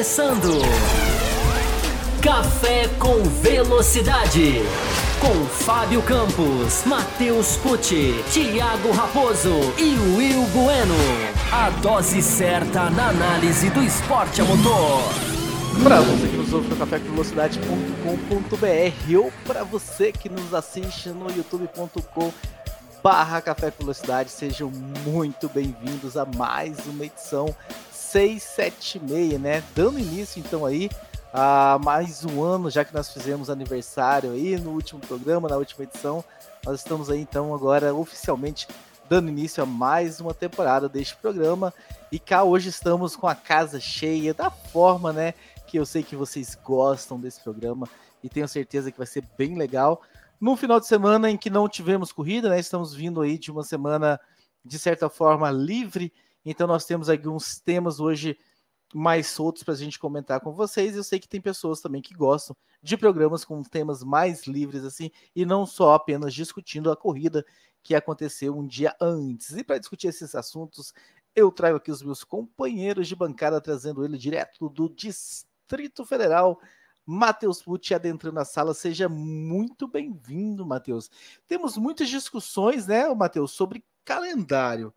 começando. Café com Velocidade. Com Fábio Campos, Matheus Pucci, Thiago Raposo e Will Bueno. A dose certa na análise do esporte a motor. Para você que nos ouve no cafévelocidade.com.br ou para você que nos assiste no youtube.com barra Café Velocidade, sejam muito bem-vindos a mais uma edição 676, né? Dando início então aí a mais um ano, já que nós fizemos aniversário aí no último programa, na última edição, nós estamos aí então agora oficialmente dando início a mais uma temporada deste programa. E cá hoje estamos com a casa cheia, da forma, né, que eu sei que vocês gostam desse programa e tenho certeza que vai ser bem legal. No final de semana em que não tivemos corrida, né, estamos vindo aí de uma semana de certa forma livre então nós temos alguns temas hoje mais soltos para a gente comentar com vocês. Eu sei que tem pessoas também que gostam de programas com temas mais livres assim e não só apenas discutindo a corrida que aconteceu um dia antes. E para discutir esses assuntos, eu trago aqui os meus companheiros de bancada trazendo ele direto do Distrito Federal. Matheus Pucci adentrando a sala, seja muito bem-vindo, Matheus. Temos muitas discussões, né, Matheus, sobre calendário.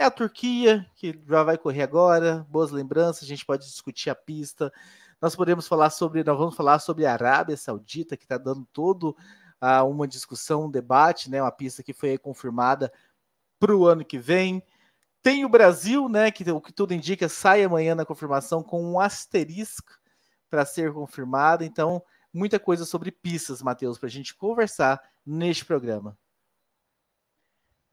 É a Turquia, que já vai correr agora, boas lembranças, a gente pode discutir a pista. Nós podemos falar sobre, nós vamos falar sobre a Arábia Saudita, que está dando todo uh, uma discussão, um debate, né? Uma pista que foi confirmada para o ano que vem. Tem o Brasil, né? Que o que tudo indica sai amanhã na confirmação com um asterisco para ser confirmado. Então, muita coisa sobre pistas, Matheus, para a gente conversar neste programa.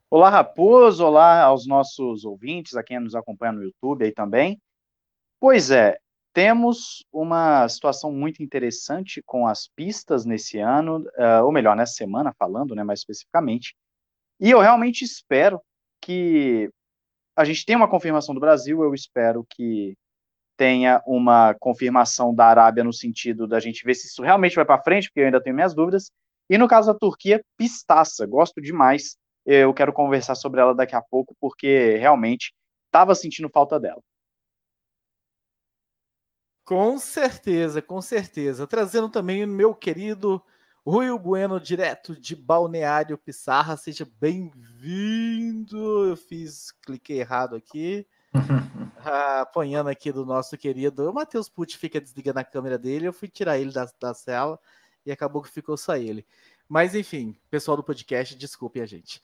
Olá, Raposo, olá aos nossos ouvintes, a quem nos acompanha no YouTube aí também. Pois é, temos uma situação muito interessante com as pistas nesse ano, uh, ou melhor, nessa semana, falando né, mais especificamente. E eu realmente espero que a gente tenha uma confirmação do Brasil, eu espero que tenha uma confirmação da Arábia no sentido da gente ver se isso realmente vai para frente, porque eu ainda tenho minhas dúvidas. E no caso da Turquia, pistaça, gosto demais eu quero conversar sobre ela daqui a pouco, porque realmente estava sentindo falta dela. Com certeza, com certeza. Trazendo também o meu querido Rui Bueno, direto de Balneário Pissarra. Seja bem-vindo. Eu fiz, cliquei errado aqui. ah, apanhando aqui do nosso querido. O Matheus Pucci fica desligando a câmera dele. Eu fui tirar ele da, da cela e acabou que ficou só ele. Mas enfim, pessoal do podcast, desculpe a gente.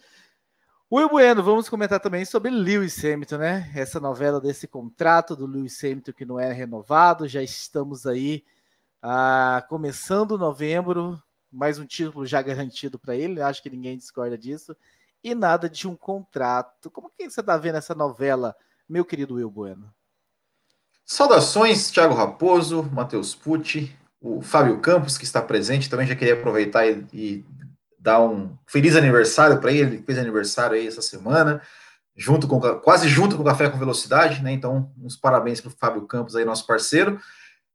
Will Bueno, vamos comentar também sobre Lewis Hamilton, né? Essa novela desse contrato do Lewis Hamilton que não é renovado. Já estamos aí ah, começando novembro, mais um título já garantido para ele. Acho que ninguém discorda disso. E nada de um contrato. Como que você está vendo essa novela, meu querido Will Bueno? Saudações, Thiago Raposo, Matheus Pucci, o Fábio Campos, que está presente, também já queria aproveitar e, e dar um feliz aniversário para ele, fez aniversário aí essa semana, junto com quase junto com o Café com Velocidade, né? Então, uns parabéns para o Fábio Campos aí, nosso parceiro.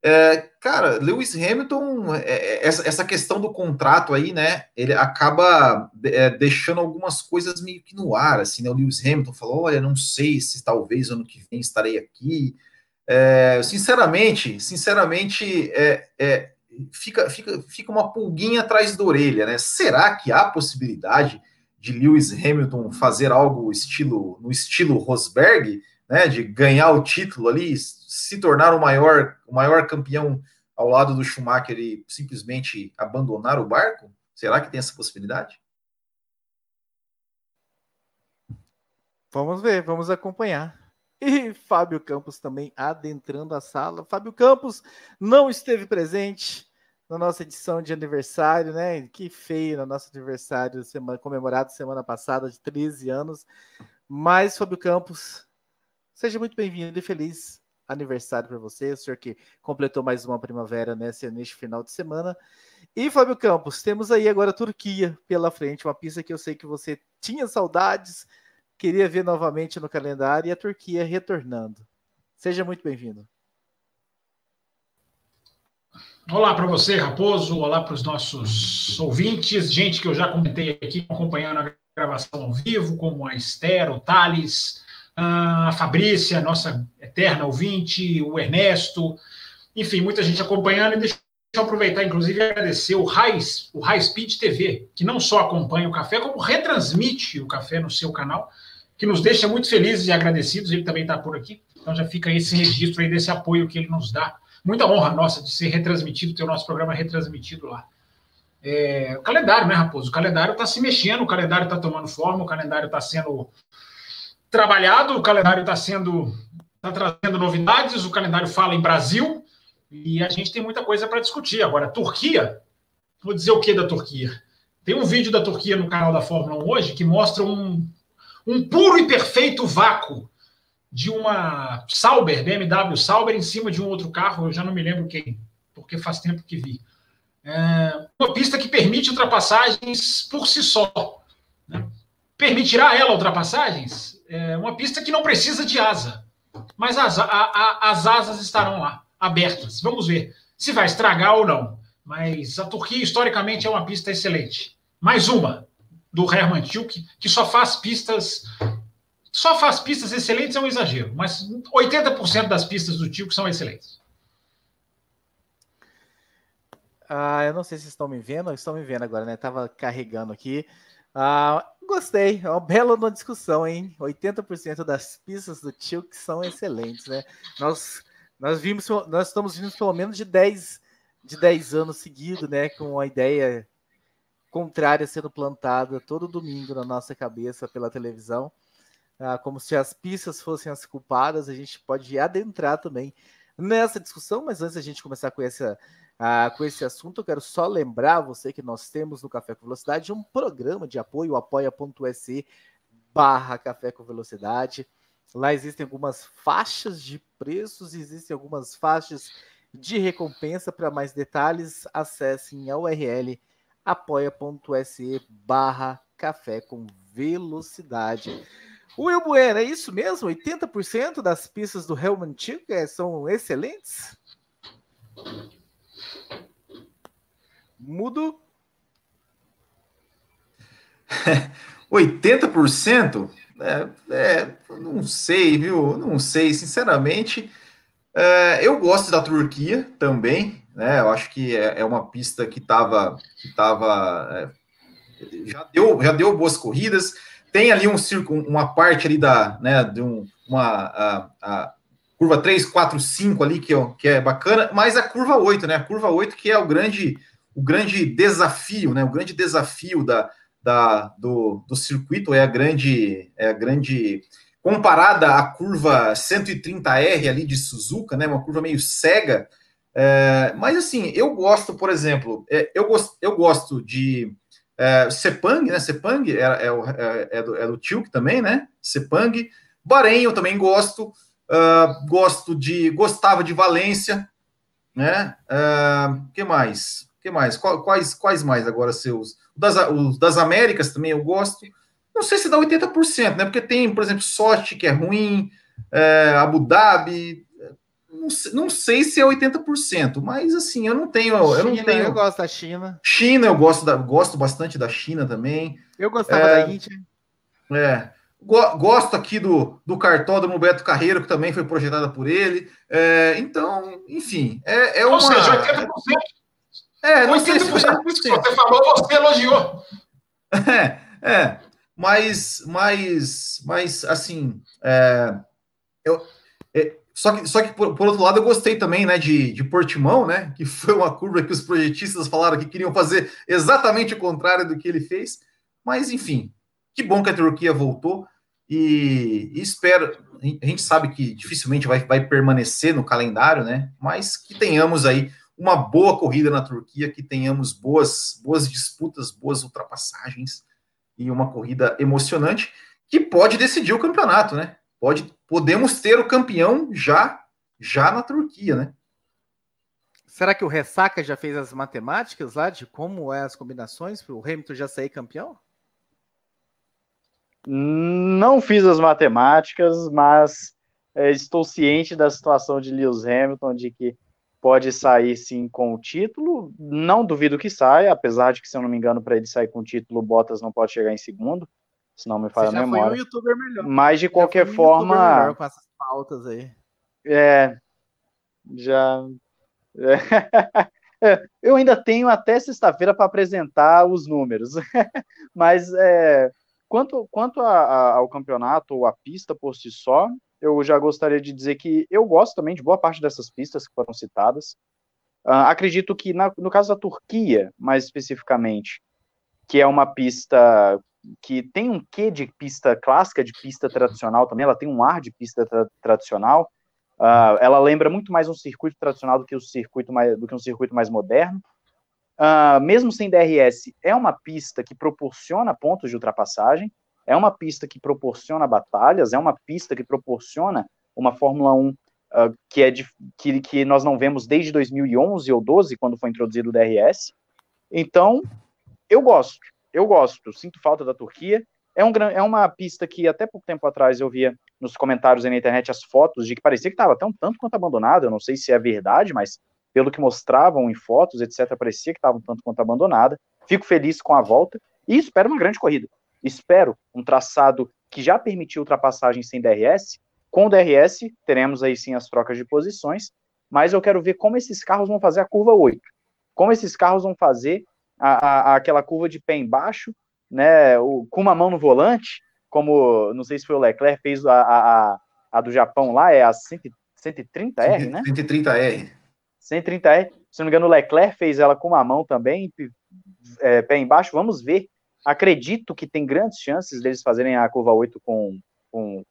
É, cara, Lewis Hamilton, é, é, essa, essa questão do contrato aí, né? Ele acaba é, deixando algumas coisas meio que no ar, assim, né? O Lewis Hamilton falou: olha, não sei se talvez ano que vem estarei aqui. É, sinceramente, sinceramente, é, é, fica, fica, fica uma pulguinha atrás da orelha, né? Será que há possibilidade de Lewis Hamilton fazer algo estilo no estilo Rosberg, né? De ganhar o título ali, se tornar o maior, o maior campeão ao lado do Schumacher e simplesmente abandonar o barco? Será que tem essa possibilidade? Vamos ver, vamos acompanhar. E Fábio Campos também adentrando a sala. Fábio Campos não esteve presente na nossa edição de aniversário, né? Que feio no nosso aniversário semana, comemorado semana passada, de 13 anos. Mas, Fábio Campos, seja muito bem-vindo e feliz aniversário para você, o senhor que completou mais uma primavera nesse, neste final de semana. E, Fábio Campos, temos aí agora a Turquia pela frente, uma pista que eu sei que você tinha saudades, queria ver novamente no calendário e a Turquia retornando. Seja muito bem-vindo. Olá para você, Raposo. Olá para os nossos ouvintes, gente que eu já comentei aqui acompanhando a gravação ao vivo, como a Esther, o Thales, a Fabrícia, nossa eterna ouvinte, o Ernesto, Enfim, muita gente acompanhando e deixa eu aproveitar, inclusive, e agradecer o High, o High Speed TV, que não só acompanha o café, como retransmite o café no seu canal, que nos deixa muito felizes e agradecidos. Ele também está por aqui. Então já fica esse registro aí desse apoio que ele nos dá. Muita honra nossa de ser retransmitido, ter o nosso programa retransmitido lá. É, o calendário, né, Raposo? O calendário está se mexendo, o calendário está tomando forma, o calendário está sendo trabalhado, o calendário está sendo está trazendo novidades, o calendário fala em Brasil e a gente tem muita coisa para discutir. Agora, Turquia, vou dizer o que da Turquia? Tem um vídeo da Turquia no canal da Fórmula 1 hoje que mostra um, um puro e perfeito vácuo de uma Sauber, BMW Sauber, em cima de um outro carro, eu já não me lembro quem, porque faz tempo que vi. É uma pista que permite ultrapassagens por si só. Né? Permitirá ela ultrapassagens? É uma pista que não precisa de asa mas as, a, a, as asas estarão lá, abertas. Vamos ver se vai estragar ou não. Mas a Turquia, historicamente, é uma pista excelente. Mais uma do Herman Tilke, que só faz pistas. Só faz pistas excelentes é um exagero, mas 80% das pistas do Tilke são excelentes. Ah, eu não sei se estão me vendo, estão me vendo agora, né? Tava carregando aqui. Ah, gostei, é uma bela discussão, hein? 80% das pistas do Tilk são excelentes, né? Nós, nós vimos, nós estamos vindo pelo menos de 10, de 10 anos seguidos, né? Com a ideia contrária sendo plantada todo domingo na nossa cabeça pela televisão. Ah, como se as pistas fossem as culpadas, a gente pode adentrar também nessa discussão, mas antes a gente começar com essa ah, com esse assunto, eu quero só lembrar você que nós temos no Café com Velocidade um programa de apoio, apoia.se barra Café com Velocidade. Lá existem algumas faixas de preços, existem algumas faixas de recompensa. Para mais detalhes, acessem a URL apoia.se barra Café com Velocidade. Will Bueno, é isso mesmo? 80% das pistas do Helman Chica são excelentes? Mudo. 80%? É, é, não sei, viu? Não sei, sinceramente. É, eu gosto da Turquia também, né? Eu acho que é, é uma pista que estava que tava, é, já deu já deu boas corridas. Tem ali um círculo, uma parte ali da, né, de um, uma a, a, curva 3, 4, 5 ali, que, que é bacana, mas a curva 8, né? A curva 8 que é o grande, o grande desafio, né? O grande desafio da, da, do, do circuito é a grande, é a grande comparada à curva 130R ali de Suzuka, né? Uma curva meio cega. É, mas assim, eu gosto, por exemplo, é, eu, gosto, eu gosto de é, Sepang, né? Sepang é, é, é, é do, é do Tilk também, né? Sepang. Bahrein eu também gosto. Uh, gosto de. Gostava de Valência, né? Uh, que mais? que mais? Quais, quais mais agora seus? Das, os das Américas também eu gosto. Não sei se dá 80%, né? Porque tem, por exemplo, Sochi, que é ruim, é, Abu Dhabi. Não sei, não sei se é 80%, mas assim, eu não tenho. Eu não tenho. Eu gosto da China. China, eu gosto, da, gosto bastante da China também. Eu gostava é, da Índia. É. Gosto aqui do, do cartódromo Beto Carreiro, que também foi projetada por ele. É, então, enfim, é, é uma. Ou seja, 80%. É, não 80%, sei se você falou, você elogiou. É, é. Mas, mas, mas assim, é, eu, é, só que, só que por, por, outro lado, eu gostei também, né, de, de Portimão, né, que foi uma curva que os projetistas falaram que queriam fazer exatamente o contrário do que ele fez. Mas, enfim, que bom que a Turquia voltou e, e espero. A gente sabe que dificilmente vai, vai permanecer no calendário, né? Mas que tenhamos aí uma boa corrida na Turquia, que tenhamos boas, boas disputas, boas ultrapassagens e uma corrida emocionante que pode decidir o campeonato, né? Pode, podemos ter o campeão já já na Turquia, né? Será que o Ressaca já fez as matemáticas lá de como é as combinações para o Hamilton já sair campeão? Não fiz as matemáticas, mas é, estou ciente da situação de Lewis Hamilton, de que pode sair sim com o título. Não duvido que saia, apesar de que, se eu não me engano, para ele sair com o título, Bottas não pode chegar em segundo, se não me falha a memória. Foi um youtuber melhor. Mas de já qualquer um forma. com essas pautas aí. É. Já. É, eu ainda tenho até sexta-feira para apresentar os números, mas é, quanto, quanto a, a, ao campeonato ou a pista por si só, eu já gostaria de dizer que eu gosto também de boa parte dessas pistas que foram citadas. Uh, acredito que na, no caso da Turquia, mais especificamente, que é uma pista que tem um quê de pista clássica, de pista tradicional também, ela tem um ar de pista tra tradicional, Uh, ela lembra muito mais um circuito tradicional do que, o circuito mais, do que um circuito mais moderno. Uh, mesmo sem DRS, é uma pista que proporciona pontos de ultrapassagem, é uma pista que proporciona batalhas, é uma pista que proporciona uma Fórmula 1 uh, ah, que, é de, que, que nós não vemos desde 2011 ou 12, quando foi introduzido o DRS. Então, eu gosto, eu gosto, sinto falta da Turquia. É, um, é uma pista que até pouco tempo atrás eu via nos comentários aí na internet as fotos de que parecia que estava tão tanto quanto abandonada. Eu não sei se é verdade, mas pelo que mostravam em fotos, etc., parecia que estava um tanto quanto abandonada. Fico feliz com a volta e espero uma grande corrida. Espero um traçado que já permitiu ultrapassagem sem DRS. Com o DRS, teremos aí sim as trocas de posições, mas eu quero ver como esses carros vão fazer a curva 8. Como esses carros vão fazer a, a, aquela curva de pé embaixo, né, o, com uma mão no volante, como não sei se foi o Leclerc fez a, a, a do Japão lá, é a 130R, né? 130R. 130R. Se não me engano, o Leclerc fez ela com uma mão também, é, pé embaixo. Vamos ver. Acredito que tem grandes chances deles fazerem a curva 8 com, com,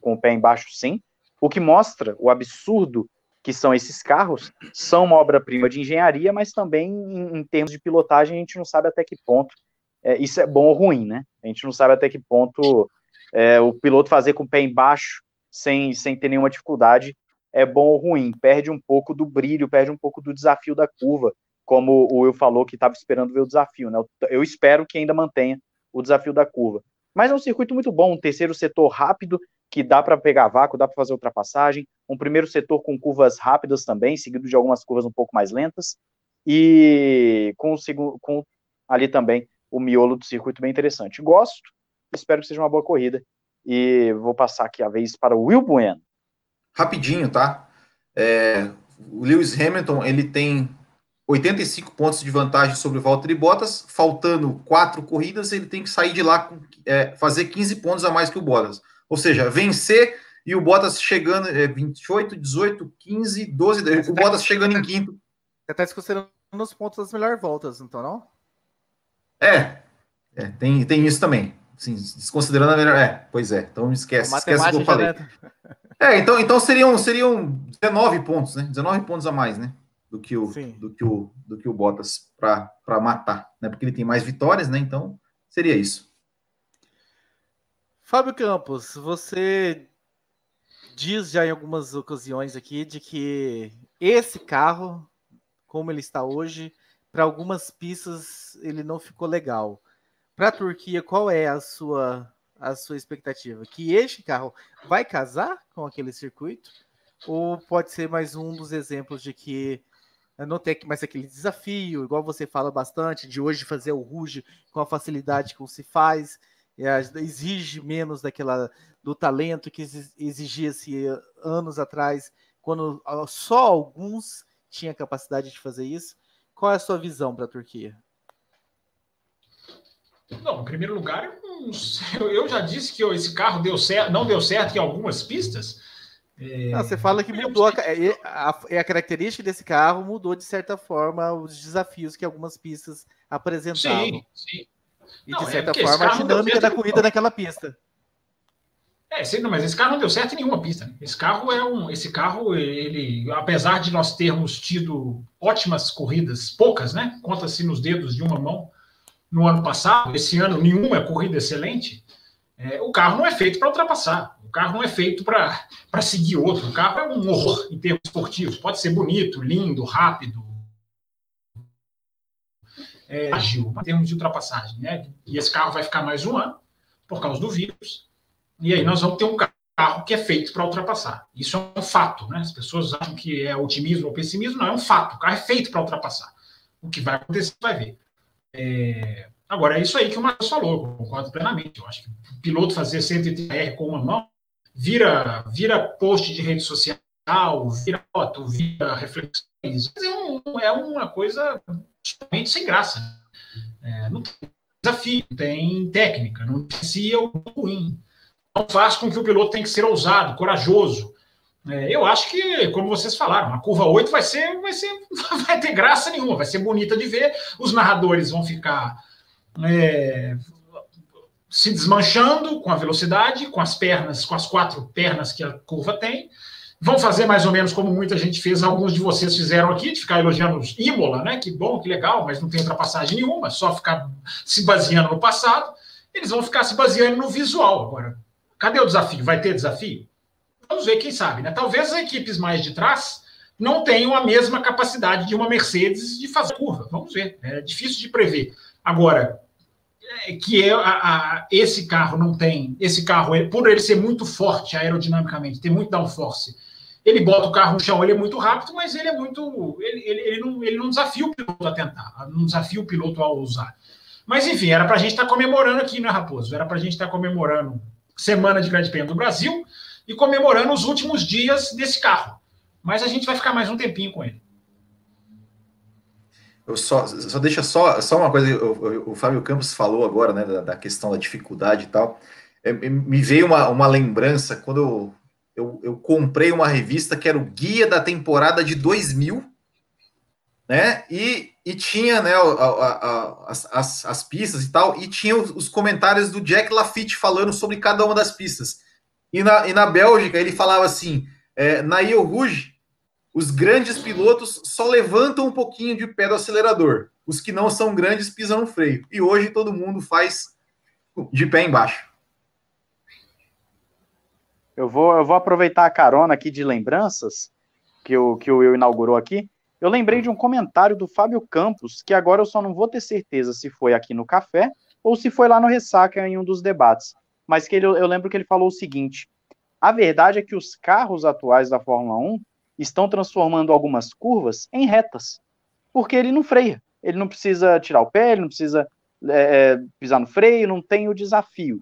com o pé embaixo, sim. O que mostra o absurdo que são esses carros. São uma obra-prima de engenharia, mas também em, em termos de pilotagem a gente não sabe até que ponto é, isso é bom ou ruim, né? A gente não sabe até que ponto é, o piloto fazer com o pé embaixo, sem, sem ter nenhuma dificuldade, é bom ou ruim. Perde um pouco do brilho, perde um pouco do desafio da curva, como o Will falou que estava esperando ver o desafio, né? Eu, eu espero que ainda mantenha o desafio da curva. Mas é um circuito muito bom, um terceiro setor rápido, que dá para pegar vácuo, dá para fazer ultrapassagem, um primeiro setor com curvas rápidas também, seguido de algumas curvas um pouco mais lentas, e com o com ali também o miolo do circuito bem interessante. Gosto, espero que seja uma boa corrida. E vou passar aqui a vez para o Will Bueno. Rapidinho, tá? É, o Lewis Hamilton ele tem 85 pontos de vantagem sobre o Valtteri Bottas, faltando quatro corridas, ele tem que sair de lá é, fazer 15 pontos a mais que o Bottas. Ou seja, vencer e o Bottas chegando é, 28, 18, 15, 12, o Bottas chegando em quinto. Você está desconsiderando os pontos das melhores voltas, então não? É, é tem, tem isso também. Sim, desconsiderando a melhor. É, pois é. Então esquece, esquece o que eu falei. É, então, então seriam, seriam 19 pontos, né? 19 pontos a mais, né? Do que o, do que o, do que o Bottas para matar, né? Porque ele tem mais vitórias, né? Então seria isso. Fábio Campos, você diz já em algumas ocasiões aqui de que esse carro, como ele está hoje, para algumas pistas ele não ficou legal. Para a Turquia, qual é a sua a sua expectativa? Que este carro vai casar com aquele circuito? Ou pode ser mais um dos exemplos de que não tem mais aquele desafio, igual você fala bastante, de hoje fazer o Ruge com a facilidade que se faz, exige menos daquela do talento que exigia-se anos atrás, quando só alguns tinham capacidade de fazer isso. Qual é a sua visão para a Turquia? Não, em primeiro lugar, eu já disse que esse carro deu certo, não deu certo em algumas pistas. É... Não, você fala que mudou a, a, é a, característica desse carro mudou de certa forma os desafios que algumas pistas apresentavam. Sim, sim. E de é certa é forma a dinâmica da corrida naquela pista. É, sim, não, mas esse carro não deu certo em nenhuma pista. Né? Esse carro é um. Esse carro, ele, apesar de nós termos tido ótimas corridas, poucas, né? Conta-se nos dedos de uma mão no ano passado, esse ano nenhuma é corrida excelente. É, o carro não é feito para ultrapassar. O carro não é feito para seguir outro. O carro é um horror em termos esportivos. Pode ser bonito, lindo, rápido, é, ágil, em termos de ultrapassagem. Né? E esse carro vai ficar mais um ano por causa do vírus. E aí nós vamos ter um carro que é feito para ultrapassar. Isso é um fato, né? As pessoas acham que é otimismo ou pessimismo, não, é um fato. O carro é feito para ultrapassar. O que vai acontecer, vai ver. É... Agora, é isso aí que o Marcos falou, concordo plenamente. Eu acho que o piloto fazer 130R com uma mão vira, vira post de rede social vira foto, vira reflexões. É, um, é uma coisa totalmente sem graça. É, não tem desafio, tem técnica, não influencia o ruim. Não faz com que o piloto tenha que ser ousado, corajoso. É, eu acho que, como vocês falaram, a curva 8 vai ser, vai ser, vai ter graça nenhuma, vai ser bonita de ver. Os narradores vão ficar é, se desmanchando com a velocidade, com as pernas, com as quatro pernas que a curva tem. Vão fazer mais ou menos como muita gente fez, alguns de vocês fizeram aqui, de ficar elogiando os Imola, né? Que bom, que legal, mas não tem ultrapassagem nenhuma, só ficar se baseando no passado. Eles vão ficar se baseando no visual agora. Cadê o desafio? Vai ter desafio? Vamos ver, quem sabe, né? Talvez as equipes mais de trás não tenham a mesma capacidade de uma Mercedes de fazer curva. Vamos ver. É difícil de prever. Agora, é que é a, a, esse carro não tem, esse carro, por ele ser muito forte aerodinamicamente, tem muito downforce, ele bota o carro no chão, ele é muito rápido, mas ele é muito. Ele, ele, ele, não, ele não desafia o piloto a tentar, não desafia o piloto a usar. Mas enfim, era para a gente estar tá comemorando aqui, né, Raposo? Era para a gente estar tá comemorando Semana de Grande Prêmio do Brasil e comemorando os últimos dias desse carro. Mas a gente vai ficar mais um tempinho com ele. Eu só, só deixa só, só uma coisa, o, o Fábio Campos falou agora, né, da, da questão da dificuldade e tal. É, me veio uma, uma lembrança quando eu, eu, eu, comprei uma revista que era o Guia da Temporada de 2000, né? E, e tinha né, a, a, a, as, as pistas e tal, e tinha os, os, comentários do Jack Lafitte falando sobre cada uma das pistas. E na, e na Bélgica ele falava assim: é, na Io Rouge os grandes pilotos só levantam um pouquinho de pé do acelerador. Os que não são grandes pisam no freio. E hoje todo mundo faz de pé embaixo. Eu vou, eu vou aproveitar a carona aqui de lembranças que o, que o Will inaugurou aqui. Eu lembrei de um comentário do Fábio Campos, que agora eu só não vou ter certeza se foi aqui no café ou se foi lá no Ressaca em um dos debates. Mas que ele, eu lembro que ele falou o seguinte: a verdade é que os carros atuais da Fórmula 1 estão transformando algumas curvas em retas, porque ele não freia, ele não precisa tirar o pé, ele não precisa é, é, pisar no freio, não tem o desafio.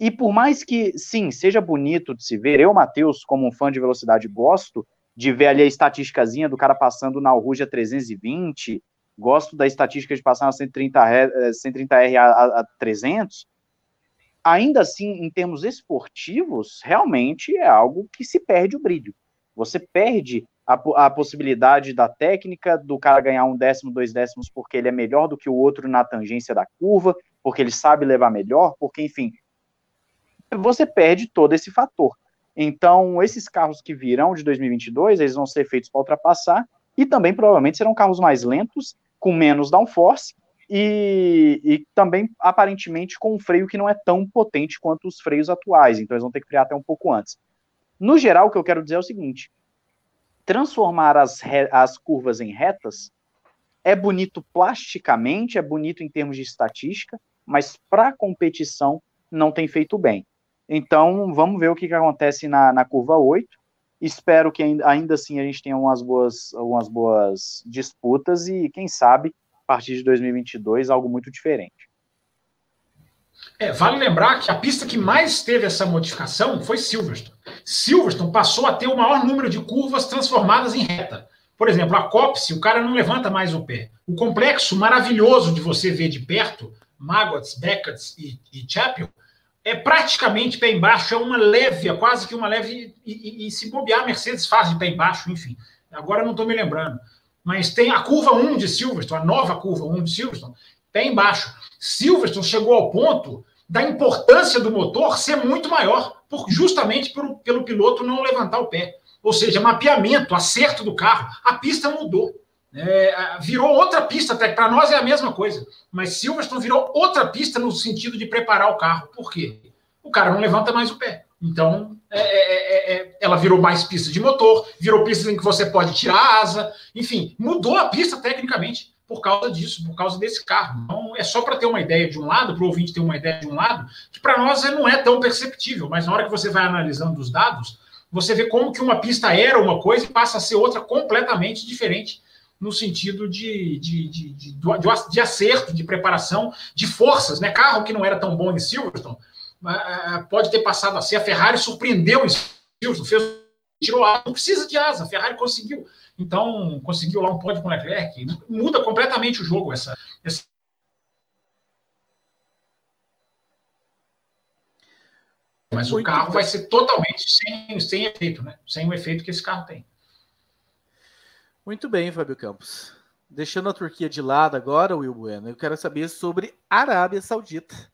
E por mais que, sim, seja bonito de se ver, eu, Matheus, como um fã de velocidade, gosto de ver ali a estatísticazinha do cara passando na Ruja 320, gosto da estatística de passar na 130R, 130R a, a, a 300, ainda assim, em termos esportivos, realmente é algo que se perde o brilho. Você perde a, a, possibilidade da técnica do cara ganhar um décimo, dois décimos, porque ele é melhor do que o outro na tangência da curva, porque ele sabe levar melhor, porque, enfim, você perde todo esse fator. Então, esses carros que virão de 2022, eles vão ser feitos para ultrapassar e também provavelmente serão carros mais lentos, com menos downforce e, e também aparentemente com um freio que não é tão potente quanto os freios atuais. Então, eles vão ter que frear até um pouco antes. No geral, o que eu quero dizer é o seguinte: transformar as, as curvas em retas é bonito plasticamente, é bonito em termos de estatística, mas para competição não tem feito bem. Então, vamos ver o que, que acontece na, na curva 8. Espero que ainda, ainda assim a gente tenha umas boas, umas boas disputas e, quem sabe, a partir de 2022, algo muito diferente. É, vale lembrar que a pista que mais teve essa modificação foi Silverstone. Silverstone passou a ter o maior número de curvas transformadas em reta. Por exemplo, a Copse, o cara não levanta mais o pé. O complexo maravilhoso de você ver de perto, Maggots, Beckett e, e Chapel, é praticamente pé embaixo, é uma leve, é quase que uma leve, e, e, e se bobear, a Mercedes faz de pé embaixo, enfim. Agora não estou me lembrando. Mas tem a curva 1 de Silverstone, a nova curva 1 de Silverstone, pé embaixo. Silverstone chegou ao ponto da importância do motor ser muito maior, por, justamente por, pelo piloto não levantar o pé. Ou seja, mapeamento, acerto do carro, a pista mudou. É, virou outra pista, até para nós é a mesma coisa. Mas Silverstone virou outra pista no sentido de preparar o carro. Por quê? O cara não levanta mais o pé. Então, é, é, é, é ela virou mais pista de motor, virou pista em que você pode tirar a asa, enfim, mudou a pista tecnicamente por causa disso, por causa desse carro. Então, é só para ter uma ideia de um lado, para o ouvinte ter uma ideia de um lado, que para nós não é tão perceptível, mas na hora que você vai analisando os dados, você vê como que uma pista era uma coisa e passa a ser outra completamente diferente no sentido de, de, de, de, de acerto, de preparação, de forças. Né? Carro que não era tão bom em Silverstone pode ter passado a ser. A Ferrari surpreendeu em Silverstone, fez tirou a não precisa de asa, a Ferrari conseguiu. Então, conseguiu lá um pódio com o Leclerc. Muda completamente o jogo essa, essa Mas Muito o carro bem. vai ser totalmente sem, sem efeito, né? Sem o efeito que esse carro tem. Muito bem, Fábio Campos. Deixando a Turquia de lado agora, Will Bueno, eu quero saber sobre Arábia Saudita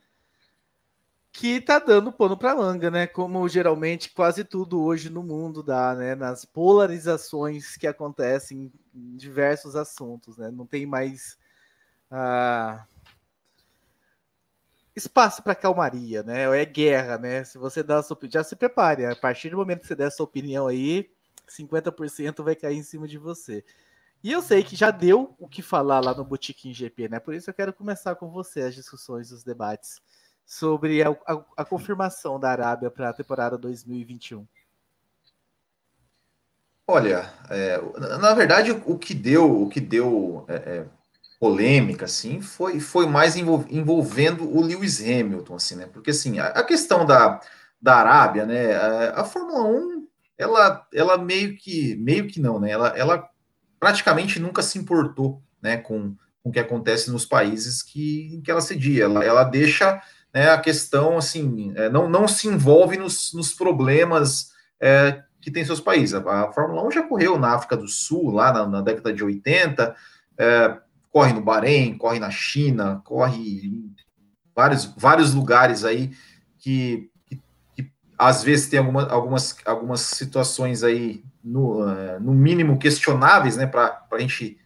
que tá dando pano para manga, né? Como geralmente quase tudo hoje no mundo dá, né? Nas polarizações que acontecem em diversos assuntos, né? Não tem mais ah, espaço para calmaria, né? É guerra, né? Se você dá a sua opinião, já se prepare. A partir do momento que você der a sua opinião aí, 50% vai cair em cima de você. E eu sei que já deu o que falar lá no Boutique GP, né? Por isso eu quero começar com você as discussões, os debates sobre a, a, a confirmação da Arábia para a temporada 2021? Olha, é, na verdade, o que deu, o que deu é, é, polêmica, assim, foi, foi mais envolvendo o Lewis Hamilton, assim, né? Porque assim, a, a questão da, da Arábia, né? A, a, Fórmula 1, ela, ela meio que, meio que não, né? Ela, ela praticamente nunca se importou, né? Com, com o que acontece nos países que, que ela cedia. Ela, ela deixa né, a questão, assim, é, não, não se envolve nos, nos problemas é, que tem seus países. A, a, Fórmula 1 já correu na África do Sul, lá na, na década de 80, é, corre no Bahrein, corre na China, corre em vários, vários lugares aí que às vezes tem alguma, algumas, algumas situações aí, no, uh, no mínimo, questionáveis, né, para a gente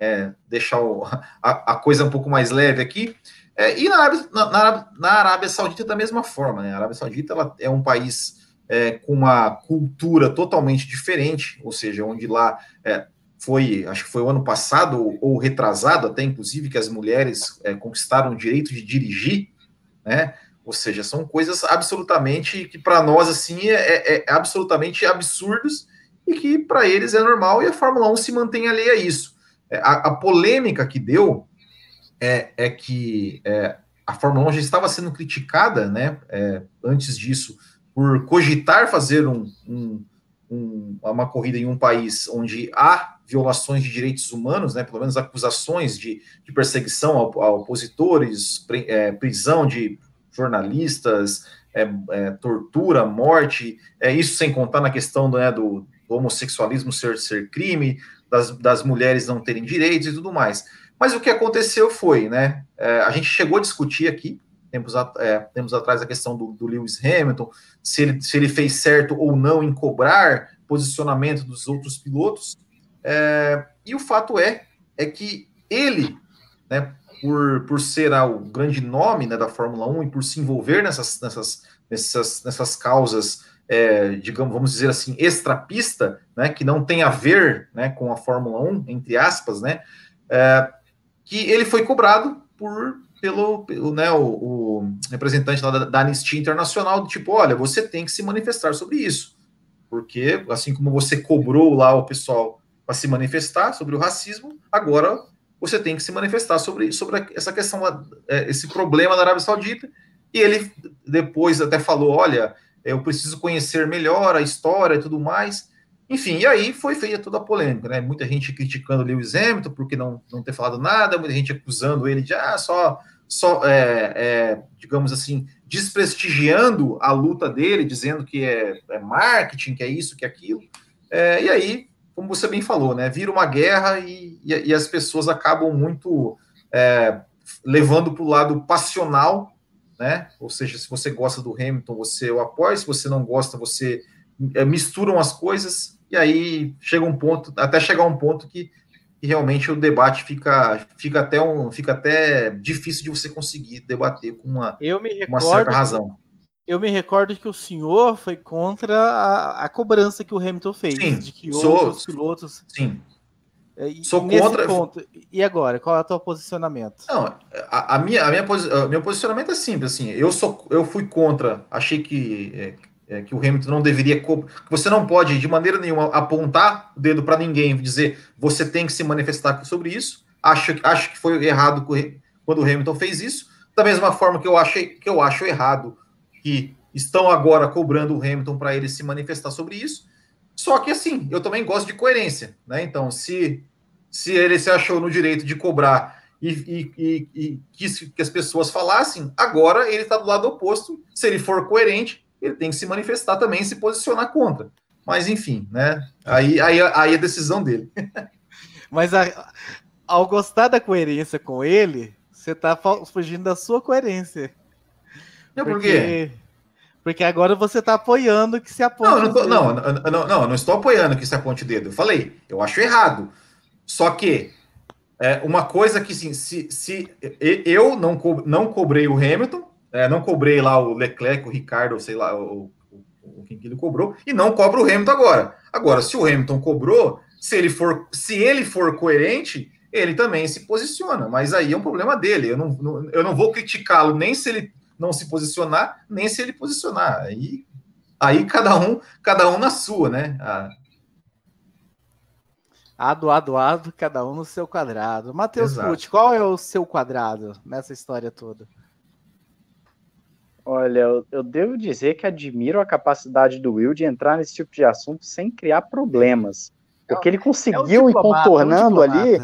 é, deixar o, a, a coisa um pouco mais leve aqui, é, e na Arábia, na, na Arábia, Saudita da mesma forma, né? A Arábia Saudita ela é um país é, com uma cultura totalmente diferente, ou seja, onde lá foi, acho que foi o ano passado ou, ou retrasado até, inclusive, que as mulheres conquistaram o direito de dirigir, né? Ou seja, são coisas absolutamente que para nós assim é, é, é, absolutamente absurdos e que para eles é normal e a Fórmula 1 se mantém ali a isso. É, a, a polêmica que deu é, é que é, a Fórmula 1 já estava sendo criticada, né, é, antes disso, por cogitar fazer um, um, um, uma corrida em um país onde há violações de direitos humanos, né, pelo menos acusações de, de perseguição a, a opositores, pre, prisão de jornalistas, é, é, tortura, morte, é, isso sem contar na questão né, do, do homossexualismo ser, ser crime, das, das mulheres não terem direitos e tudo mais. Mas o que aconteceu foi, né? É, a gente chegou a discutir aqui, tempos, a, é, tempos atrás, a questão do, do, Lewis Hamilton, se ele, se ele fez certo ou não em cobrar posicionamento dos outros pilotos. É, e o fato é, é que ele, né, por, por ser ah, o grande nome né, da Fórmula 1 e por se envolver nessas, nessas, nessas, nessas causas, é, digamos, vamos dizer assim, extrapista, né, que não tem a ver né, com a Fórmula 1, entre aspas, né, é, que ele foi cobrado por pelo, pelo né, o, o, representante da, da Anistia Internacional, do tipo, olha, você tem que se manifestar sobre isso, porque assim como você cobrou lá o pessoal para se manifestar sobre o racismo, agora você tem que se manifestar sobre, sobre essa questão, é, esse problema da Arábia Saudita, e ele depois até falou, olha, eu preciso conhecer melhor a história e tudo mais, enfim, e aí foi feita toda a polêmica, né? Muita gente criticando o Lewis Hamilton porque não, não ter falado nada, muita gente acusando ele de ah, só, só é, é, digamos assim, desprestigiando a luta dele, dizendo que é, é marketing, que é isso, que é aquilo. É, e aí, como você bem falou, né? Vira uma guerra e, e, e as pessoas acabam muito é, levando para o lado passional, né? Ou seja, se você gosta do Hamilton, você o apoia, se você não gosta, você é, misturam as coisas e aí chega um ponto, até chegar um ponto que, que, realmente o debate fica, fica, até um, fica até difícil de você conseguir debater com uma, uma certa razão. Eu me recordo que o senhor foi contra a, a cobrança que o Hamilton fez, sim, de que sou, outros pilotos. Sim. É, e, Sou contra. Ponto, e agora, qual é o teu posicionamento? Não, a, a minha, a minha, meu posicionamento é simples. Assim, eu sou, eu fui contra. Achei que é, é, que o Hamilton não deveria. Você não pode, de maneira nenhuma, apontar o dedo para ninguém e dizer você tem que se manifestar sobre isso. Acho, acho que foi errado quando o Hamilton fez isso. Da mesma forma que eu, achei, que eu acho errado que estão agora cobrando o Hamilton para ele se manifestar sobre isso. Só que assim, eu também gosto de coerência, né? Então, se, se ele se achou no direito de cobrar e, e, e, e quis que as pessoas falassem, agora ele está do lado oposto. Se ele for coerente, ele tem que se manifestar também se posicionar contra. Mas enfim, né? Aí, aí, aí é decisão dele. Mas a, ao gostar da coerência com ele, você tá fugindo da sua coerência. Por quê? Porque agora você tá apoiando que se aponte. Não, não, tô, não, não, não, não, estou apoiando que se aponte o dedo. Eu falei, eu acho errado. Só que é uma coisa que sim, se, se eu não, co, não cobrei o Hamilton, é, não cobrei lá o Leclerc, o Ricardo, sei lá, o, o, o quem que ele cobrou, e não cobro o Hamilton agora. Agora, se o Hamilton cobrou, se ele for, se ele for coerente, ele também se posiciona, mas aí é um problema dele. Eu não, não eu não vou criticá-lo nem se ele não se posicionar, nem se ele posicionar. Aí, aí cada um, cada um na sua, né? Ah, Ado, ado, ado, cada um no seu quadrado. Matheus Pucci, qual é o seu quadrado nessa história toda? Olha, eu, eu, devo dizer que admiro a capacidade do Will de entrar nesse tipo de assunto sem criar problemas. Porque ele conseguiu é ir contornando ali.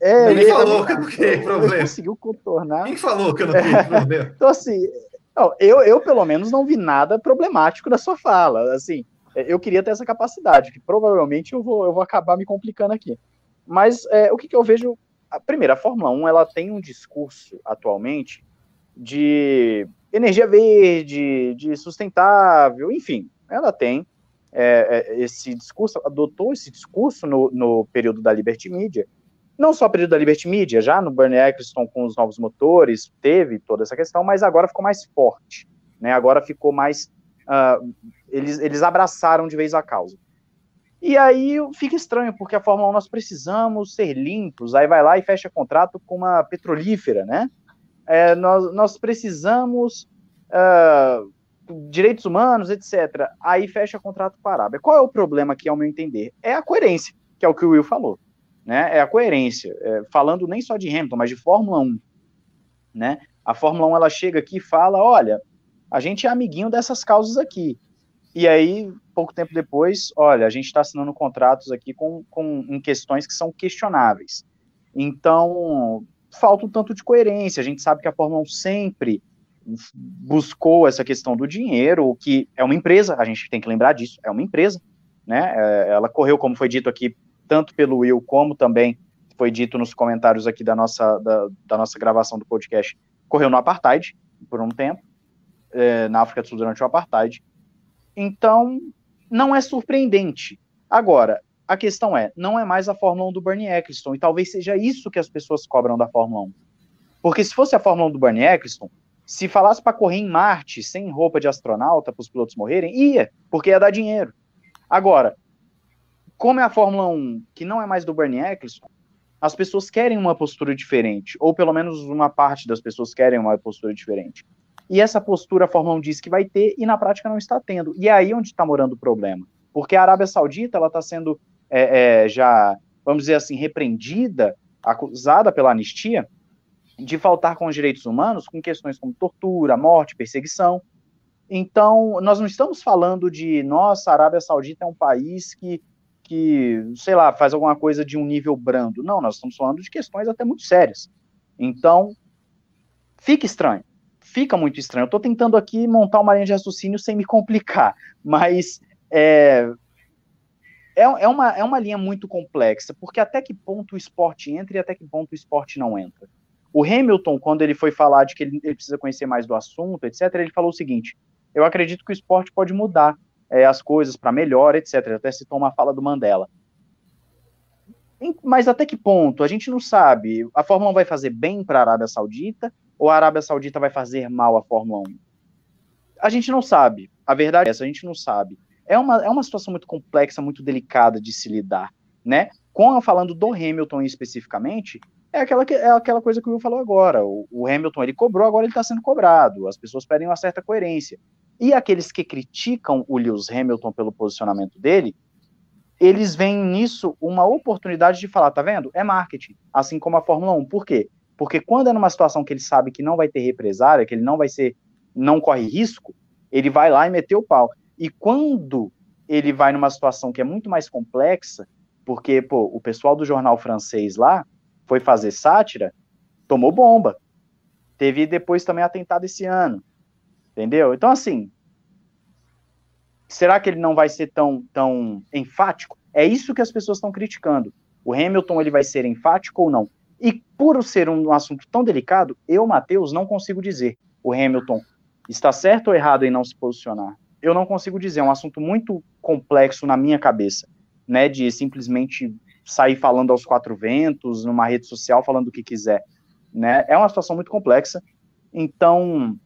É, Ninguém falou que eu não criei problema. Ele conseguiu contornar. Quem falou que eu não criei problema? então, assim, não, eu, eu pelo menos não vi nada problemático da sua fala. Assim, eu queria ter essa capacidade, que provavelmente eu vou, eu vou acabar me complicando aqui. Mas é, o que, que eu vejo. A, primeiro, a Fórmula 1 ela tem um discurso atualmente de energia verde, de sustentável, enfim, ela tem é, é, esse discurso, adotou esse discurso no, no período da Liberty Media, não só período da Liberty Media, já no Bernie Eccleston com os novos motores, teve toda essa questão, mas agora ficou mais forte, né? Agora ficou mais uh, eles, eles abraçaram de vez a causa. E aí fica estranho, porque a Fórmula 1 nós precisamos ser limpos, aí vai lá e fecha contrato com uma petrolífera, né? É, nós, nós precisamos uh, direitos humanos, etc. Aí fecha contrato com a Arábia. Qual é o problema aqui, ao meu entender? É a coerência, que é o que o Will falou. Né? É a coerência. É, falando nem só de Hamilton, mas de Fórmula 1. Né? A Fórmula 1 ela chega aqui e fala: olha, a gente é amiguinho dessas causas aqui. E aí, pouco tempo depois, olha, a gente está assinando contratos aqui com, com em questões que são questionáveis. Então, falta um tanto de coerência. A gente sabe que a Fórmula 1 sempre buscou essa questão do dinheiro, o que é uma empresa, a gente tem que lembrar disso, é uma empresa, né? É, ela correu, como foi dito aqui, tanto pelo Will, como também foi dito nos comentários aqui da nossa, da, da nossa gravação do podcast, correu no Apartheid por um tempo, é, na África do Sul durante o Apartheid, então, não é surpreendente. Agora, a questão é, não é mais a Fórmula 1 do Bernie Eccleston, e talvez seja isso que as pessoas cobram da Fórmula 1. Porque se fosse a Fórmula 1 do Bernie Eccleston, se falasse para correr em Marte sem roupa de astronauta para os pilotos morrerem, ia, porque ia dar dinheiro. Agora, como é a Fórmula 1 que não é mais do Bernie Eccleston, as pessoas querem uma postura diferente, ou pelo menos uma parte das pessoas querem uma postura diferente. E essa postura a Fórmula 1 diz que vai ter e na prática não está tendo. E é aí onde está morando o problema. Porque a Arábia Saudita ela está sendo é, é, já, vamos dizer assim, repreendida, acusada pela anistia de faltar com os direitos humanos com questões como tortura, morte, perseguição. Então, nós não estamos falando de, nossa, a Arábia Saudita é um país que, que, sei lá, faz alguma coisa de um nível brando. Não, nós estamos falando de questões até muito sérias. Então, fica estranho fica muito estranho. Eu estou tentando aqui montar uma linha de raciocínio sem me complicar, mas é, é, é, uma, é uma linha muito complexa, porque até que ponto o esporte entra e até que ponto o esporte não entra. O Hamilton, quando ele foi falar de que ele, ele precisa conhecer mais do assunto, etc., ele falou o seguinte: eu acredito que o esporte pode mudar é, as coisas para melhor, etc. Até citou uma fala do Mandela. Mas até que ponto? A gente não sabe. A Fórmula 1 vai fazer bem para a Arábia Saudita ou a Arábia Saudita vai fazer mal à Fórmula 1? A gente não sabe. A verdade é essa, a gente não sabe. É uma, é uma situação muito complexa, muito delicada de se lidar, né? Com falando do Hamilton especificamente, é aquela, é aquela coisa que o Will falou agora. O, o Hamilton ele cobrou, agora ele está sendo cobrado. As pessoas pedem uma certa coerência. E aqueles que criticam o Lewis Hamilton pelo posicionamento dele, eles veem nisso uma oportunidade de falar, tá vendo? É marketing, assim como a Fórmula 1. Por quê? Porque quando é numa situação que ele sabe que não vai ter represária, que ele não vai ser, não corre risco, ele vai lá e meteu o pau. E quando ele vai numa situação que é muito mais complexa, porque, pô, o pessoal do jornal francês lá foi fazer sátira, tomou bomba. Teve depois também atentado esse ano. Entendeu? Então, assim, será que ele não vai ser tão, tão enfático? É isso que as pessoas estão criticando. O Hamilton ele vai ser enfático ou não? E por ser um assunto tão delicado, eu, Matheus, não consigo dizer o Hamilton está certo ou errado em não se posicionar. Eu não consigo dizer, é um assunto muito complexo na minha cabeça, né, de simplesmente sair falando aos quatro ventos, numa rede social, falando o que quiser, né, é uma situação muito complexa, então,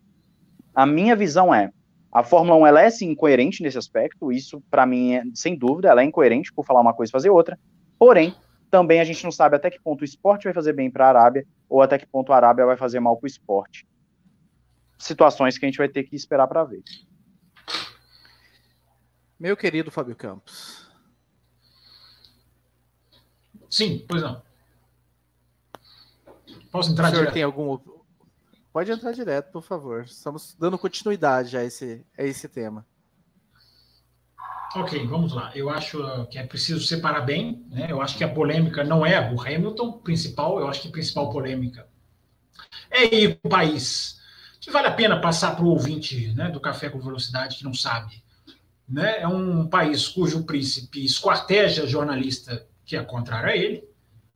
a minha visão é, a Fórmula 1 ela é sim incoerente nesse aspecto, isso para mim é, sem dúvida, ela é incoerente por falar uma coisa e fazer outra. Porém, também a gente não sabe até que ponto o esporte vai fazer bem para a Arábia ou até que ponto a Arábia vai fazer mal para o esporte. Situações que a gente vai ter que esperar para ver. Meu querido Fábio Campos. Sim, pois não. Posso entrar o senhor direto? tem algum Pode entrar direto, por favor. Estamos dando continuidade a esse, a esse tema. Ok, vamos lá. Eu acho que é preciso separar bem. Né? Eu acho que a polêmica não é o Hamilton principal. Eu acho que a principal polêmica é o país que vale a pena passar para o ouvinte né, do Café com Velocidade que não sabe. Né? É um país cujo príncipe esquarteja jornalista que é contrário a ele.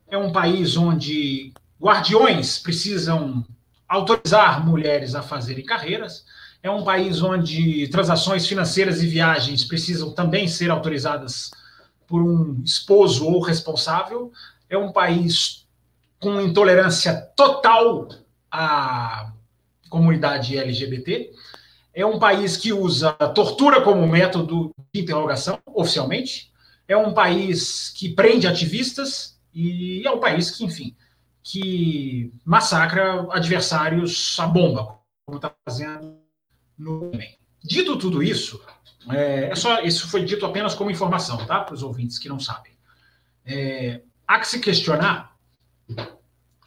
É um país onde guardiões precisam autorizar mulheres a fazerem carreiras. É um país onde transações financeiras e viagens precisam também ser autorizadas por um esposo ou responsável. É um país com intolerância total à comunidade LGBT. É um país que usa tortura como método de interrogação, oficialmente. É um país que prende ativistas e é um país que, enfim, que massacra adversários a bomba, como está fazendo no Yemen. Dito tudo isso, é, é, só isso foi dito apenas como informação, tá? Para os ouvintes que não sabem. É, há que se questionar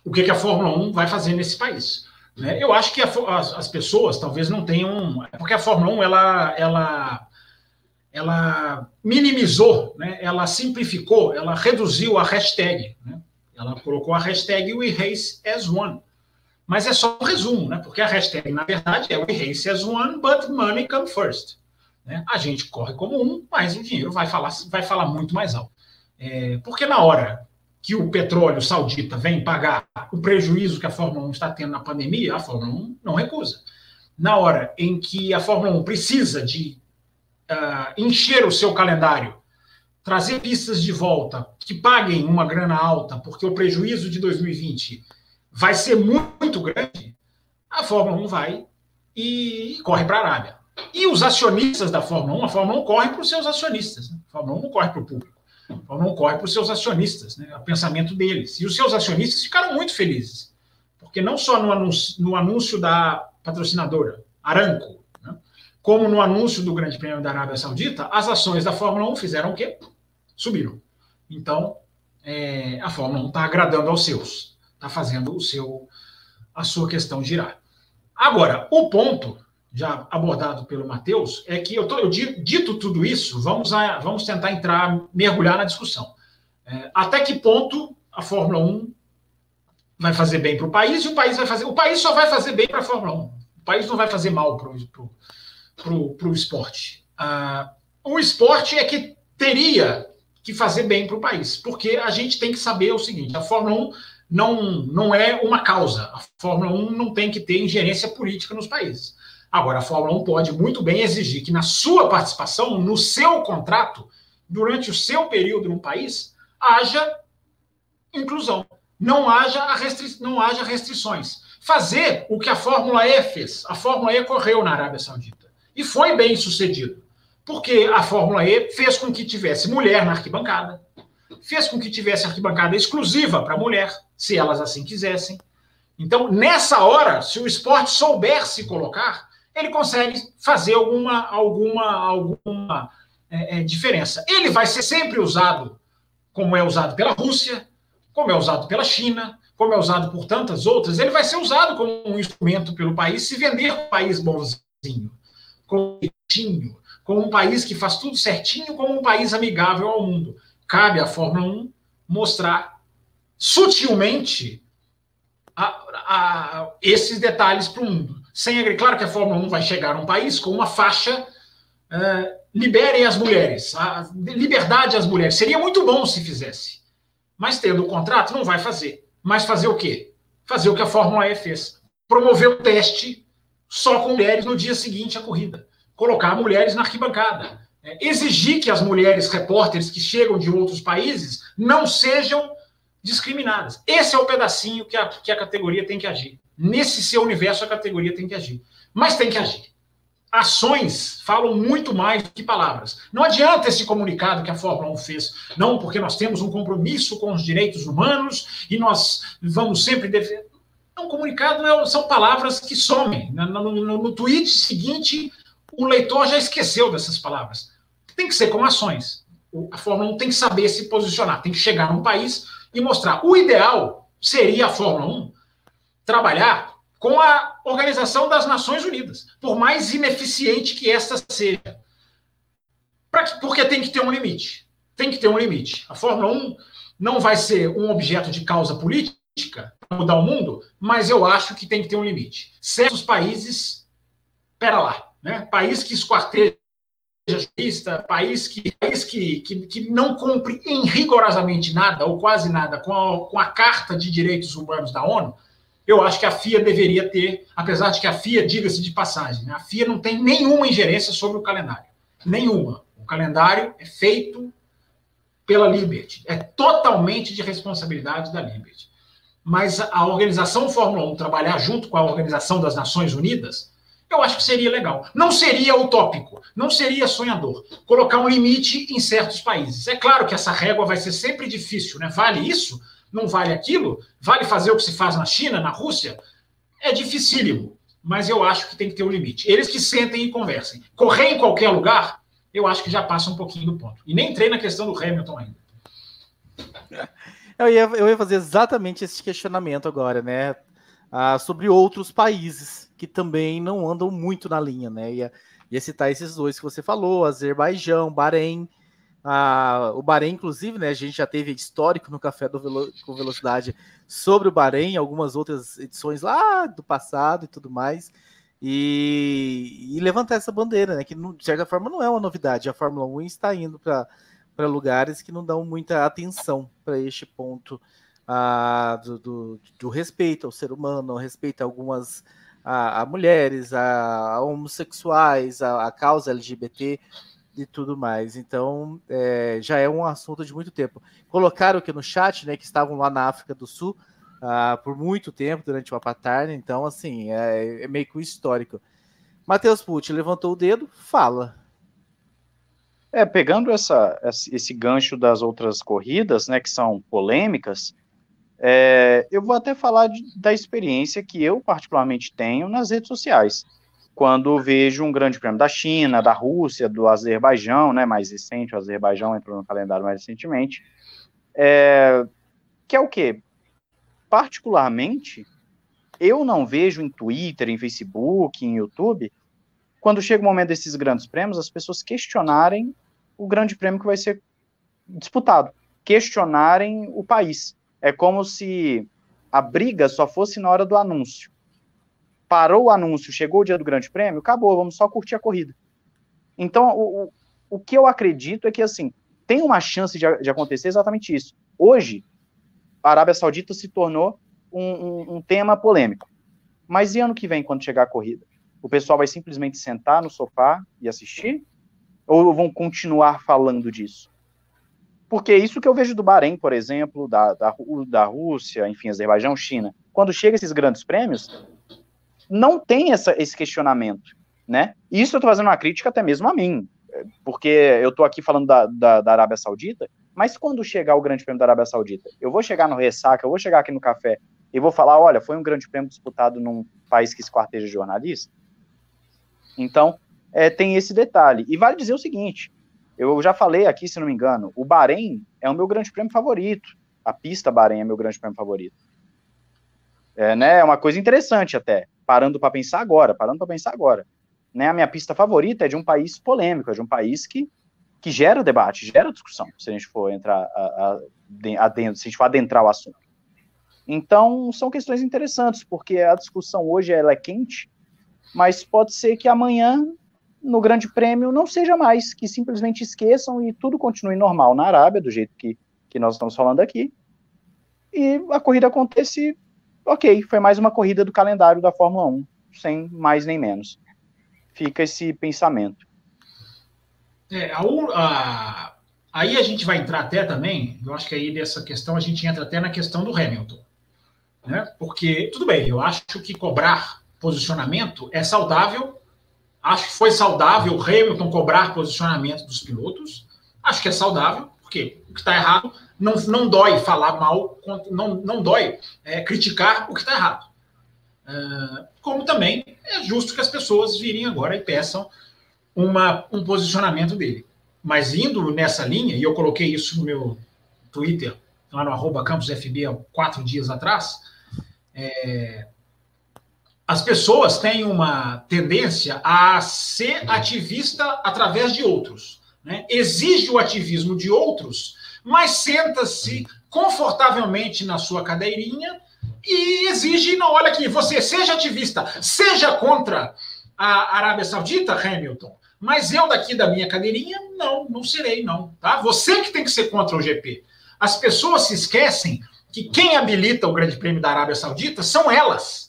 o que, que, a Fórmula 1 vai fazer nesse país. Né? Eu acho que a, as, as, pessoas talvez não tenham. Porque a Fórmula 1 ela, ela, ela minimizou, né? ela simplificou, ela reduziu a hashtag. Né? Ela colocou a hashtag We Race as One. Mas é só um resumo, né? Porque a hashtag, na verdade, é We Race as One, but money come first. Né? A gente corre como um, mas o dinheiro vai falar, vai falar muito mais alto. É, porque na hora que o petróleo saudita vem pagar o prejuízo que a Fórmula 1 está tendo na pandemia, a Fórmula 1 não recusa. Na hora em que a Fórmula 1 precisa de uh, encher o seu calendário trazer pistas de volta que paguem uma grana alta, porque o prejuízo de 2020 vai ser muito grande, a Fórmula 1 vai e corre para a Arábia. E os acionistas da Fórmula 1, a Fórmula 1 corre para os seus acionistas. Né? A Fórmula 1 não corre para o público. A Fórmula 1 corre para os seus acionistas, né? o pensamento deles. E os seus acionistas ficaram muito felizes. Porque não só no anúncio, no anúncio da patrocinadora, Aramco, né? Como no anúncio do Grande Prêmio da Arábia Saudita, as ações da Fórmula 1 fizeram o quê? Subiram. Então, é, a Fórmula 1 está agradando aos seus, está fazendo o seu, a sua questão girar. Agora, o ponto, já abordado pelo Matheus, é que eu, tô, eu dito tudo isso, vamos, a, vamos tentar entrar, mergulhar na discussão. É, até que ponto a Fórmula 1 vai fazer bem para o país e o país vai fazer. O país só vai fazer bem para a Fórmula 1. O país não vai fazer mal para o esporte. Ah, o esporte é que teria que fazer bem para o país, porque a gente tem que saber o seguinte: a Fórmula 1 não, não é uma causa, a Fórmula 1 não tem que ter ingerência política nos países. Agora, a Fórmula 1 pode muito bem exigir que, na sua participação, no seu contrato, durante o seu período no país, haja inclusão, não haja, restri não haja restrições. Fazer o que a Fórmula E fez. A Fórmula E correu na Arábia Saudita e foi bem sucedido. Porque a Fórmula E fez com que tivesse mulher na arquibancada, fez com que tivesse arquibancada exclusiva para mulher, se elas assim quisessem. Então, nessa hora, se o esporte souber se colocar, ele consegue fazer alguma, alguma, alguma é, é, diferença. Ele vai ser sempre usado como é usado pela Rússia, como é usado pela China, como é usado por tantas outras. Ele vai ser usado como um instrumento pelo país se vender um país bonzinho, com jeitinho, como um país que faz tudo certinho, como um país amigável ao mundo. Cabe à Fórmula 1 mostrar sutilmente a, a, esses detalhes para o mundo. Sem claro que a Fórmula 1 vai chegar a um país com uma faixa uh, liberem as mulheres, a liberdade às mulheres. Seria muito bom se fizesse. Mas tendo o contrato, não vai fazer. Mas fazer o quê? Fazer o que a Fórmula E fez. Promover o teste só com mulheres no dia seguinte à corrida. Colocar mulheres na arquibancada. É, exigir que as mulheres repórteres que chegam de outros países não sejam discriminadas. Esse é o pedacinho que a, que a categoria tem que agir. Nesse seu universo, a categoria tem que agir. Mas tem que agir ações falam muito mais do que palavras. Não adianta esse comunicado que a Fórmula 1 fez, não, porque nós temos um compromisso com os direitos humanos e nós vamos sempre defender. Um comunicado é, são palavras que somem. No, no, no, tweet seguinte, o leitor já esqueceu dessas palavras. Tem que ser com ações. A Fórmula 1 tem que saber se posicionar, tem que chegar num país e mostrar. O ideal seria a Fórmula 1 trabalhar com a Organização das Nações Unidas, por mais ineficiente que esta seja. Que, porque tem que ter um limite. Tem que ter um limite. A Fórmula 1 não vai ser um objeto de causa política para mudar o mundo, mas eu acho que tem que ter um limite. Certos países, pera lá, né? país que esquarteja jurista, país que, país que, que, que, não cumpre em rigorosamente nada, ou quase nada, com a, com a Carta de Direitos Humanos da ONU, eu acho que a FIA deveria ter, apesar de que a FIA, diga-se de passagem, né, a FIA não tem nenhuma ingerência sobre o calendário. Nenhuma. O calendário é feito pela Liberty. É totalmente de responsabilidade da Liberty. Mas a organização Fórmula 1 trabalhar junto com a Organização das Nações Unidas, eu acho que seria legal. Não seria utópico, não seria sonhador. Colocar um limite em certos países. É claro que essa régua vai ser sempre difícil, né? Vale isso? não vale aquilo? Vale fazer o que se faz na China, na Rússia? É dificílimo, mas eu acho que tem que ter um limite. Eles que sentem e conversem. Correr em qualquer lugar, eu acho que já passa um pouquinho do ponto. E nem entrei na questão do Hamilton ainda. Eu ia, eu ia fazer exatamente esse questionamento agora, né? Ah, sobre outros países que também não andam muito na linha, né? Ia, ia citar esses dois que você falou, Azerbaijão, Bahrein, ah, o Bahrein, inclusive, né? A gente já teve histórico no Café do Velo com Velocidade sobre o Bahrein, algumas outras edições lá do passado e tudo mais. E, e levantar essa bandeira, né? Que de certa forma não é uma novidade. A Fórmula 1 está indo para lugares que não dão muita atenção para este ponto ah, do, do, do, respeito ao ser humano, respeito a algumas a, a mulheres, a, a homossexuais, a, a causa LGBT e tudo mais. Então, é, já é um assunto de muito tempo. Colocaram aqui no chat, né, que estavam lá na África do Sul uh, por muito tempo, durante uma patarna, então, assim, é, é meio que um histórico. Matheus Pucci levantou o dedo, fala. É, pegando essa, esse gancho das outras corridas, né, que são polêmicas, é, eu vou até falar de, da experiência que eu particularmente tenho nas redes sociais quando vejo um grande prêmio da China, da Rússia, do Azerbaijão, né, mais recente, o Azerbaijão entrou no calendário mais recentemente, é, que é o quê? Particularmente, eu não vejo em Twitter, em Facebook, em YouTube, quando chega o momento desses grandes prêmios, as pessoas questionarem o grande prêmio que vai ser disputado, questionarem o país. É como se a briga só fosse na hora do anúncio parou o anúncio, chegou o dia do Grande Prêmio, acabou, vamos só curtir a corrida. Então, o, o, o que eu acredito é que, assim, tem uma chance de, de acontecer exatamente isso. Hoje, a Arábia Saudita se tornou um, um, um, tema polêmico. Mas e ano que vem, quando chegar a corrida? O pessoal vai simplesmente sentar no sofá e assistir? Ou vão continuar falando disso? Porque isso que eu vejo do Bahrein, por exemplo, da, da, da Rússia, enfim, Azerbaijão, China. Quando chega esses grandes prêmios, não tem essa, esse questionamento, né? Isso eu estou fazendo uma crítica até mesmo a mim, porque eu estou aqui falando da, da, da, Arábia Saudita, mas quando chegar o Grande Prêmio da Arábia Saudita, eu vou chegar no Ressaca, eu vou chegar aqui no café e vou falar, olha, foi um Grande Prêmio disputado num país que esquarteja jornalista? Então, é, tem esse detalhe. E vale dizer o seguinte, eu já falei aqui, se não me engano, o Bahrein é o meu Grande Prêmio favorito, a pista Bahrein é meu Grande Prêmio favorito. É, né, é uma coisa interessante até, parando para pensar agora, parando para pensar agora. né, a minha pista favorita é de um país polêmico, é de um país que, que gera debate, gera discussão, se a gente for entrar a, a, adentro, se a gente for adentrar o assunto. Então, são questões interessantes, porque a discussão hoje ela é quente, mas pode ser que amanhã, no Grande Prêmio, não seja mais, que simplesmente esqueçam e tudo continue normal na Arábia, do jeito que, que nós estamos falando aqui, e a corrida acontece, ok, foi mais uma corrida do calendário da Fórmula 1, sem mais nem menos. Fica esse pensamento. É, a, a, aí a gente vai entrar até também, eu acho que aí dessa questão a gente entra até na questão do Hamilton. Né? Porque, tudo bem, eu acho que cobrar posicionamento é saudável. Acho que foi saudável o Hamilton cobrar posicionamento dos pilotos. Acho que é saudável, porque o que está errado não, não dói falar mal, não, não dói é, criticar o que está errado. Uh, como também é justo que as pessoas virem agora e peçam uma, um posicionamento dele. Mas indo nessa linha, e eu coloquei isso no meu Twitter, lá no arroba campusfb há quatro dias atrás, é, as pessoas têm uma tendência a ser ativista através de outros. Né? Exige o ativismo de outros mas senta-se confortavelmente na sua cadeirinha e exige, não, olha aqui, você seja ativista, seja contra a Arábia Saudita, Hamilton, mas eu daqui da minha cadeirinha, não, não serei, não, tá? Você que tem que ser contra o GP. As pessoas se esquecem que quem habilita o Grande Prêmio da Arábia Saudita são elas.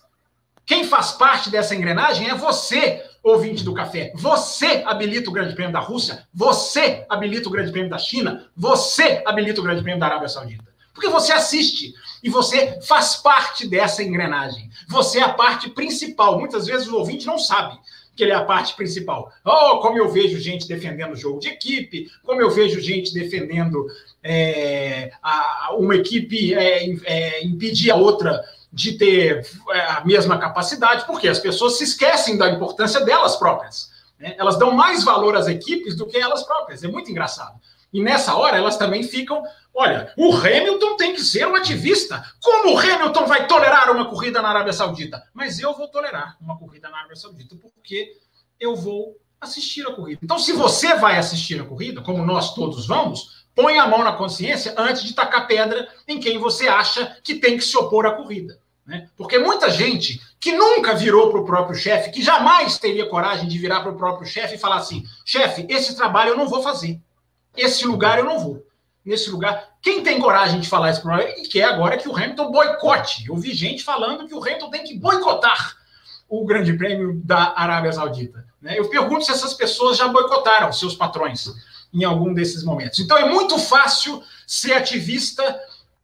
Quem faz parte dessa engrenagem é você, ouvinte do café. Você habilita o Grande Prêmio da Rússia, você habilita o Grande Prêmio da China, você habilita o Grande Prêmio da Arábia Saudita. Porque você assiste e você faz parte dessa engrenagem. Você é a parte principal. Muitas vezes o ouvinte não sabe que ele é a parte principal. Oh, como eu vejo gente defendendo o jogo de equipe, como eu vejo gente defendendo é, a, uma equipe é, é, impedir a outra de ter é, a mesma capacidade, porque as pessoas se esquecem da importância delas próprias. Né? Elas dão mais valor às equipes do que elas próprias. É muito engraçado. E nessa hora elas também ficam. Olha, o Hamilton tem que ser um ativista. Como o Hamilton vai tolerar uma corrida na Arábia Saudita? Mas eu vou tolerar uma corrida na Arábia Saudita porque eu vou assistir a corrida. Então, se você vai assistir a corrida, como nós todos vamos, põe a mão na consciência antes de tacar pedra em quem você acha que tem que se opor à corrida. Né? Porque muita gente que nunca virou para o próprio chefe, que jamais teria coragem de virar para o próprio chefe e falar assim: chefe, esse trabalho eu não vou fazer, esse lugar eu não vou. Nesse lugar, quem tem coragem de falar isso para e quer agora que o Hamilton boicote. Eu vi gente falando que o Hamilton tem que boicotar o Grande Prêmio da Arábia Saudita. Né? Eu pergunto se essas pessoas já boicotaram seus patrões em algum desses momentos. Então é muito fácil ser ativista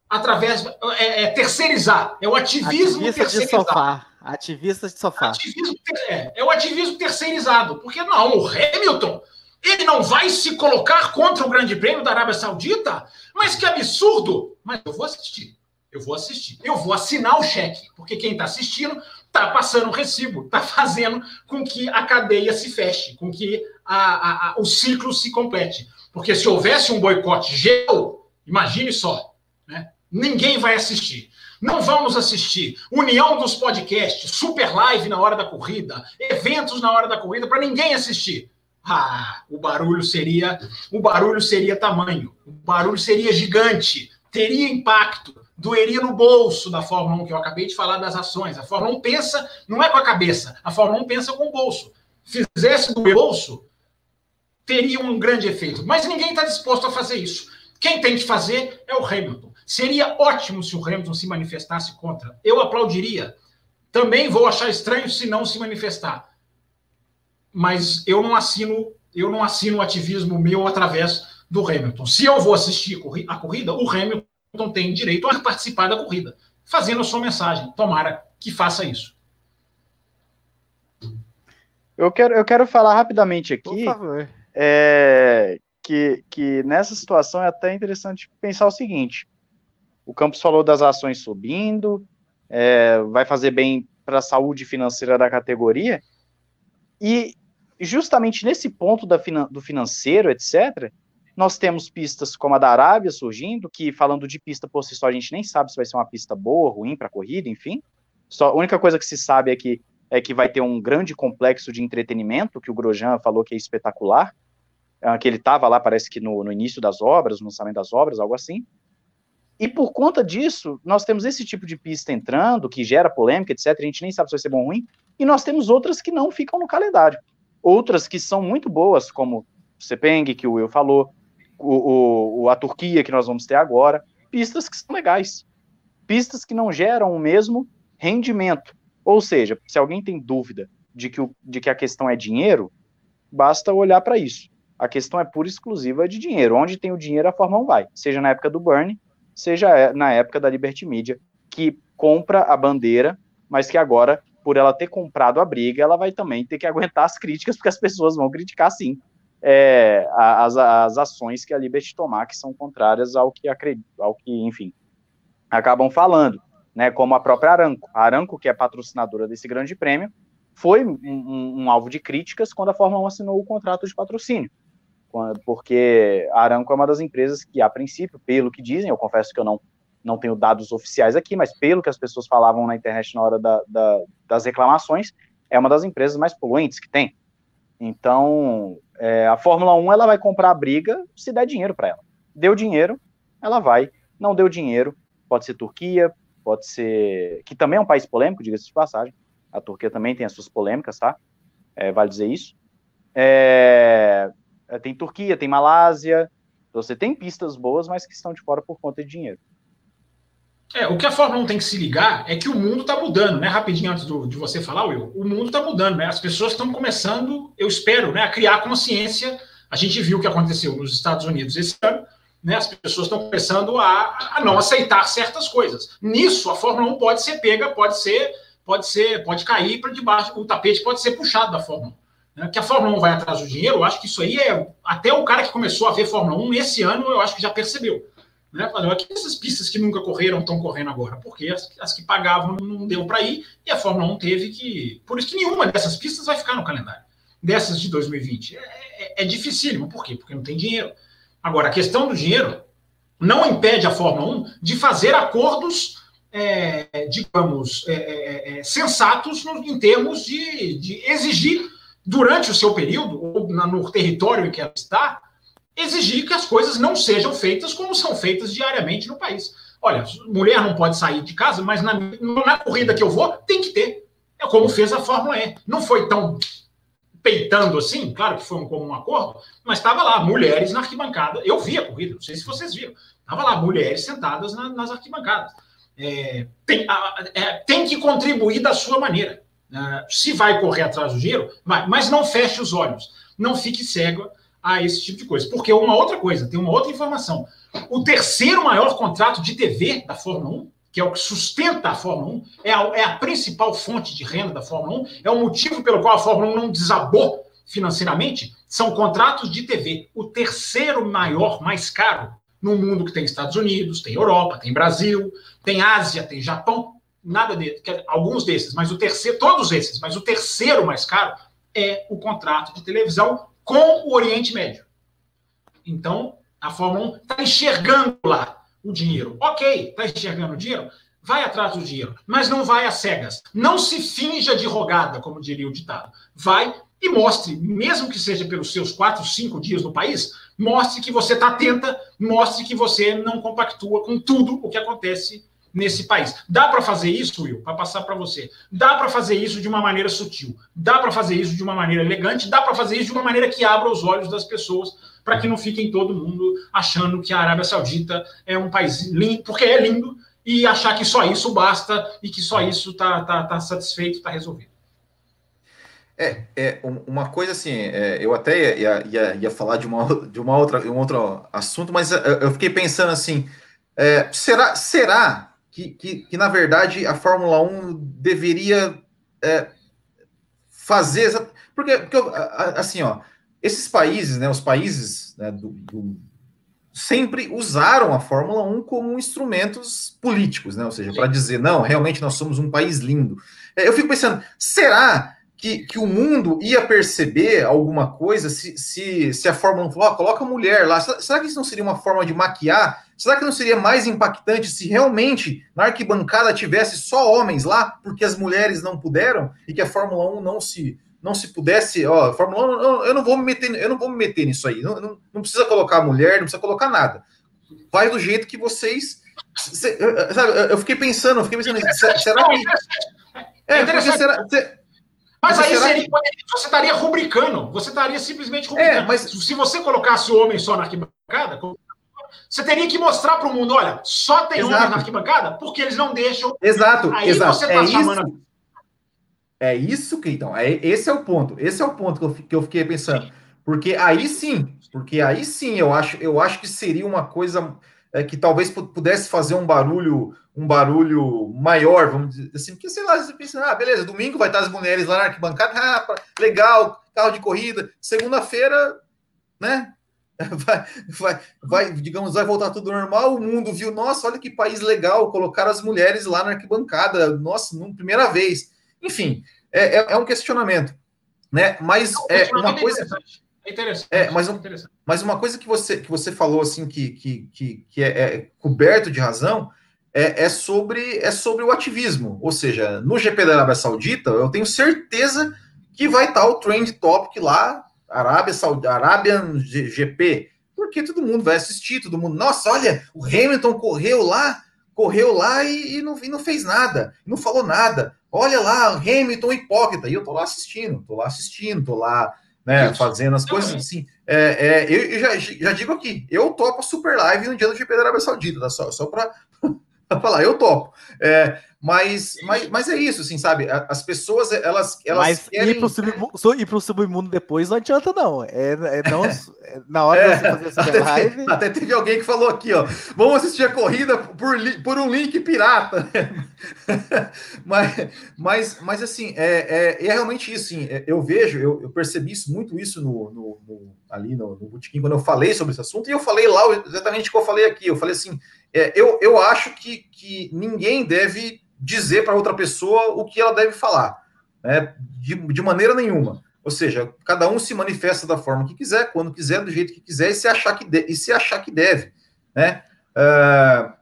através é, é terceirizar, é o ativismo Ativista terceirizado. De sofá. Ativista de sofá. Ativismo, é, é o ativismo terceirizado, porque não, o Hamilton ele não vai se colocar contra o Grande Prêmio da Arábia Saudita? Mas que absurdo! Mas eu vou assistir. Eu vou assistir. Eu vou assinar o cheque, porque quem está assistindo está passando o recibo, está fazendo com que a cadeia se feche, com que a, a, o ciclo se complete. Porque se houvesse um boicote geral, imagine só, né? ninguém vai assistir. Não vamos assistir união dos podcasts, super live na hora da corrida, eventos na hora da corrida para ninguém assistir. Ah, o barulho seria, o barulho seria tamanho, o barulho seria gigante, teria impacto, doeria no bolso da Fórmula 1 que eu acabei de falar das ações. A Fórmula 1 pensa, não é com a cabeça, a Fórmula 1 pensa com o bolso. Fizesse do bolso, teria um grande efeito, mas ninguém está disposto a fazer isso. Quem tem que fazer é o Hamilton. Seria ótimo se o Hamilton se manifestasse contra. Eu aplaudiria. Também vou achar estranho se não se manifestar. Mas eu não assino, eu não assino o ativismo meu através do Hamilton. Se eu vou assistir a corrida, o Hamilton tem direito a participar da corrida, fazendo a sua mensagem. Tomara que faça isso. Eu quero, eu quero falar rapidamente aqui é, que, que nessa situação é até interessante pensar o seguinte: o Campos falou das ações subindo, é, vai fazer bem para a saúde financeira da categoria. E justamente nesse ponto da, do financeiro, etc., nós temos pistas como a da Arábia surgindo, que falando de pista por si só, a gente nem sabe se vai ser uma pista boa, ruim para corrida, enfim. Só, a única coisa que se sabe é que é que vai ter um grande complexo de entretenimento, que o Grosjean falou que é espetacular, que ele estava lá, parece que no, no, início das obras, no lançamento das obras, algo assim. E por conta disso, nós temos esse tipo de pista entrando, que gera polêmica, etc. A gente nem sabe se vai ser bom ou ruim. E nós temos outras que não ficam no calendário. Outras que são muito boas, como o Sepeng, que o Will falou, o, o, a Turquia, que nós vamos ter agora. Pistas que são legais. Pistas que não geram o mesmo rendimento. Ou seja, se alguém tem dúvida de que, o, de que a questão é dinheiro, basta olhar para isso. A questão é pura e exclusiva de dinheiro. Onde tem o dinheiro, a Fórmula 1 vai. Seja na época do Bernie, seja é, na época da Liberty Media, que compra a bandeira, mas que agora, por ela ter comprado a briga, ela vai também ter que aguentar as críticas, porque as pessoas vão criticar sim é, as, as ações que a Liberty tomar, que são contrárias ao que, ao que enfim, acabam falando, né, como a própria Aranco. A Aranco, que é patrocinadora desse grande prêmio, foi um, um, um alvo de críticas quando a Fórmula 1 assinou o contrato de patrocínio porque a Aramco é uma das empresas que, a princípio, pelo que dizem, eu confesso que eu não, não tenho dados oficiais aqui, mas pelo que as pessoas falavam na internet na hora da, da, das reclamações, é uma das empresas mais poluentes que tem. Então, é, a Fórmula 1 ela vai comprar a briga se der dinheiro para ela. Deu dinheiro, ela vai. Não deu dinheiro, pode ser Turquia, pode ser. que também é um país polêmico, diga-se de passagem. A Turquia também tem as suas polêmicas, tá? É, vale dizer isso. É, tem Turquia, tem Malásia. Você tem pistas boas, mas que estão de fora por conta de dinheiro. É, o que a Fórmula 1 tem que se ligar é que o mundo está mudando, né? Rapidinho antes do, de você falar, Will, o mundo está mudando, né? As pessoas estão começando, eu espero, né, a criar consciência. A gente viu o que aconteceu nos Estados Unidos esse ano, né? As pessoas estão começando a, a não aceitar certas coisas. Nisso, a Fórmula 1 pode ser pega, pode ser, pode ser, pode cair para debaixo, o tapete pode ser puxado da Fórmula 1 né, que a Fórmula 1 vai atrás do dinheiro, eu acho que isso aí é. Até o cara que começou a ver Fórmula 1 nesse ano, eu acho que já percebeu. Né? Que essas pistas que nunca correram estão correndo agora? Porque as, as que pagavam não deu para ir e a Fórmula 1 teve que. Por isso que nenhuma dessas pistas vai ficar no calendário. Dessas de 2020. É, é, é dificílimo. Por quê? Porque não tem dinheiro. Agora, a questão do dinheiro não impede a Fórmula 1 de fazer acordos, é, digamos, é, é, é sensatos no, em termos de, de exigir durante o seu período, ou no território em que ela está, exigir que as coisas não sejam feitas como são feitas diariamente no país. Olha, mulher não pode sair de casa, mas na, na corrida que eu vou, tem que ter. É como fez a Fórmula E. Não foi tão peitando assim, claro que foi um comum acordo, mas estava lá, mulheres na arquibancada. Eu vi a corrida, não sei se vocês viram. Estava lá, mulheres sentadas na, nas arquibancadas. É, tem, a, é, tem que contribuir da sua maneira. Uh, se vai correr atrás do dinheiro, mas não feche os olhos, não fique cego a esse tipo de coisa. Porque uma outra coisa, tem uma outra informação. O terceiro maior contrato de TV da Fórmula 1, que é o que sustenta a Fórmula 1, é a, é a principal fonte de renda da Fórmula 1, é o motivo pelo qual a Fórmula 1 não desabou financeiramente, são contratos de TV. O terceiro maior, mais caro, no mundo que tem Estados Unidos, tem Europa, tem Brasil, tem Ásia, tem Japão, nada de, alguns desses, mas o terceiro, todos esses, mas o terceiro mais caro é o contrato de televisão com o Oriente Médio. Então, a Fórmula 1 está enxergando lá o dinheiro. Ok, está enxergando o dinheiro? Vai atrás do dinheiro, mas não vai às cegas. Não se finja de rogada, como diria o ditado. Vai e mostre, mesmo que seja pelos seus quatro, cinco dias no país, mostre que você está atenta, mostre que você não compactua com tudo o que acontece nesse país. Dá para fazer isso, Will, para passar para você. Dá para fazer isso de uma maneira sutil. Dá para fazer isso de uma maneira elegante. Dá para fazer isso de uma maneira que abra os olhos das pessoas, para que não fiquem todo mundo achando que a Arábia Saudita é um país lindo, porque é lindo, e achar que só isso basta e que só isso está tá, tá satisfeito, está resolvido. É, é uma coisa assim, é, eu até ia, ia, ia, falar de uma, de uma outra, um outro assunto, mas eu, fiquei pensando assim, é, será, será que, que, que, na verdade, a Fórmula 1 deveria é, fazer. Porque, porque, assim, ó, esses países, né, os países né, do, do, sempre usaram a Fórmula 1 como instrumentos políticos, né? Ou seja, para dizer, não, realmente nós somos um país lindo. É, eu fico pensando, será que, que o mundo ia perceber alguma coisa se, se, se a Fórmula 1 falou, oh, coloca a mulher lá. Será que isso não seria uma forma de maquiar? Será que não seria mais impactante se realmente na arquibancada tivesse só homens lá, porque as mulheres não puderam e que a Fórmula 1 não se não se pudesse, ó, Fórmula 1, eu, não vou me meter, eu não vou me meter nisso aí. Não, não, não precisa colocar mulher, não precisa colocar nada. Vai do jeito que vocês Sabe, eu fiquei pensando, eu fiquei pensando, será que. É, porque será. Mas aí seria, que... você estaria rubricando, você estaria simplesmente rubricando. É, mas... Se você colocasse o homem só na arquibancada, você teria que mostrar para o mundo: olha, só tem exato. homem na arquibancada porque eles não deixam. Exato, aí exato. Você tá é, chamando... isso, é isso que então, é, esse é o ponto. Esse é o ponto que eu, que eu fiquei pensando. Porque aí sim, porque aí sim eu acho, eu acho que seria uma coisa é, que talvez pudesse fazer um barulho um barulho maior, vamos dizer assim, porque sei lá, você pensa, ah, beleza, domingo vai estar as mulheres lá na arquibancada, ah, legal, carro de corrida, segunda-feira, né? Vai, vai, vai, digamos, vai voltar tudo normal. O mundo viu, nossa, olha que país legal, colocar as mulheres lá na arquibancada, nossa, não, primeira vez. Enfim, é, é, é um questionamento, né? Mas é, uma coisa. É interessante. É, mas, um, mas uma coisa que você, que você falou assim que, que, que, que é, é, coberto de razão é, é, sobre, é sobre o ativismo. Ou seja, no GP da Arábia Saudita, eu tenho certeza que vai estar o trend topic lá, Arábia Saudita, Arabian GP, porque todo mundo vai assistir, todo mundo, nossa, olha, o Hamilton correu lá, correu lá e, e, não, e não fez nada, não falou nada. Olha lá, Hamilton hipócrita, e eu tô lá assistindo, tô lá assistindo, tô lá né? Fazendo as coisas assim. É, é, eu, eu já, já, digo aqui, eu topo a super live no dia do GP da Arábia Saudita, tá? Só, só para falar, eu topo. É, mas, mas, mas é isso, assim, sabe? As pessoas, elas. elas mas querem... ir, pro sub, ir pro submundo depois não adianta, não. É, é não é, na hora é, de você fazer essa live. até teve alguém que falou aqui, ó. Vamos assistir a corrida por, por um link pirata. mas, mas, mas, assim, é, é, é realmente isso, assim. É, eu vejo, eu, eu percebi isso, muito isso no, no, no ali no, no Botequim, quando eu falei sobre esse assunto, e eu falei lá exatamente o que eu falei aqui. Eu falei assim: é, eu, eu acho que, que ninguém deve dizer para outra pessoa o que ela deve falar, né? de, de maneira nenhuma. Ou seja, cada um se manifesta da forma que quiser, quando quiser, do jeito que quiser, e se achar que, de, e se achar que deve. Né? Uh,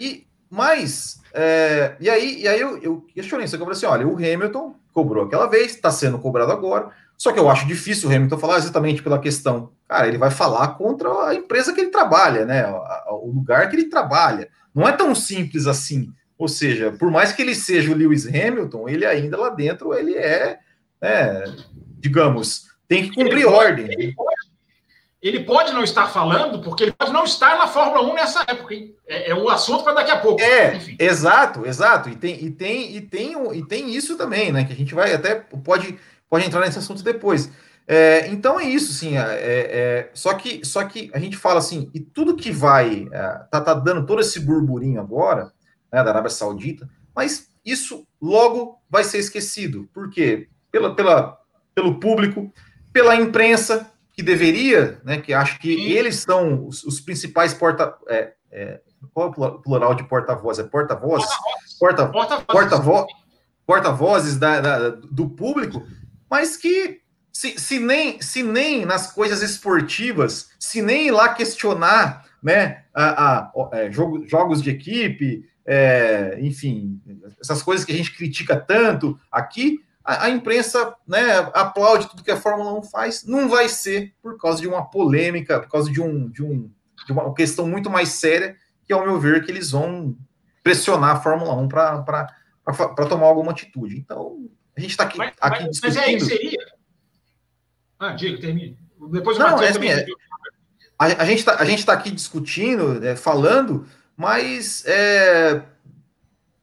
e mais, é, e aí, e aí eu, eu questionei isso, eu assim, olha, o Hamilton cobrou aquela vez, está sendo cobrado agora, só que eu acho difícil o Hamilton falar exatamente pela questão, cara, ele vai falar contra a empresa que ele trabalha, né, o lugar que ele trabalha, não é tão simples assim, ou seja, por mais que ele seja o Lewis Hamilton, ele ainda lá dentro, ele é, é digamos, tem que cumprir ele ordem. Pode, ele, pode, ele, pode, não estar falando, porque ele pode não estar na Fórmula 1 nessa época. É, é um assunto para daqui a pouco. É, Enfim. exato, exato. E tem, e, tem, e, tem, e tem isso também, né? Que a gente vai até pode, pode entrar nesse assunto depois. É, então é isso, sim. É, é, só, que, só que a gente fala assim, e tudo que vai. É, tá, tá dando todo esse burburinho agora né, da Arábia Saudita, mas isso logo vai ser esquecido. Por quê? Pela, pela, pelo público, pela imprensa, que deveria, né, que acho que Sim. eles são os, os principais porta. É, é, qual é o plural de porta-voz? É porta-voz? Porta-voz. Porta-voz. Porta-vozes da, da, do público, mas que se, se, nem, se nem nas coisas esportivas, se nem ir lá questionar né, a, a, a é, jogo, jogos de equipe, é, enfim, essas coisas que a gente critica tanto aqui, a, a, imprensa né, aplaude tudo que a Fórmula 1 faz, não vai ser por causa de uma polêmica, por causa de, um, de, um, de uma questão muito mais séria, que ao meu ver que eles vão pressionar a Fórmula 1 para tomar alguma atitude. Então, a gente está aqui, mas, aqui mas, discutindo... Mas aí seria... Ah, diga, termine. Depois não, é assim, é, a, a, gente está tá aqui discutindo, é, falando mas é,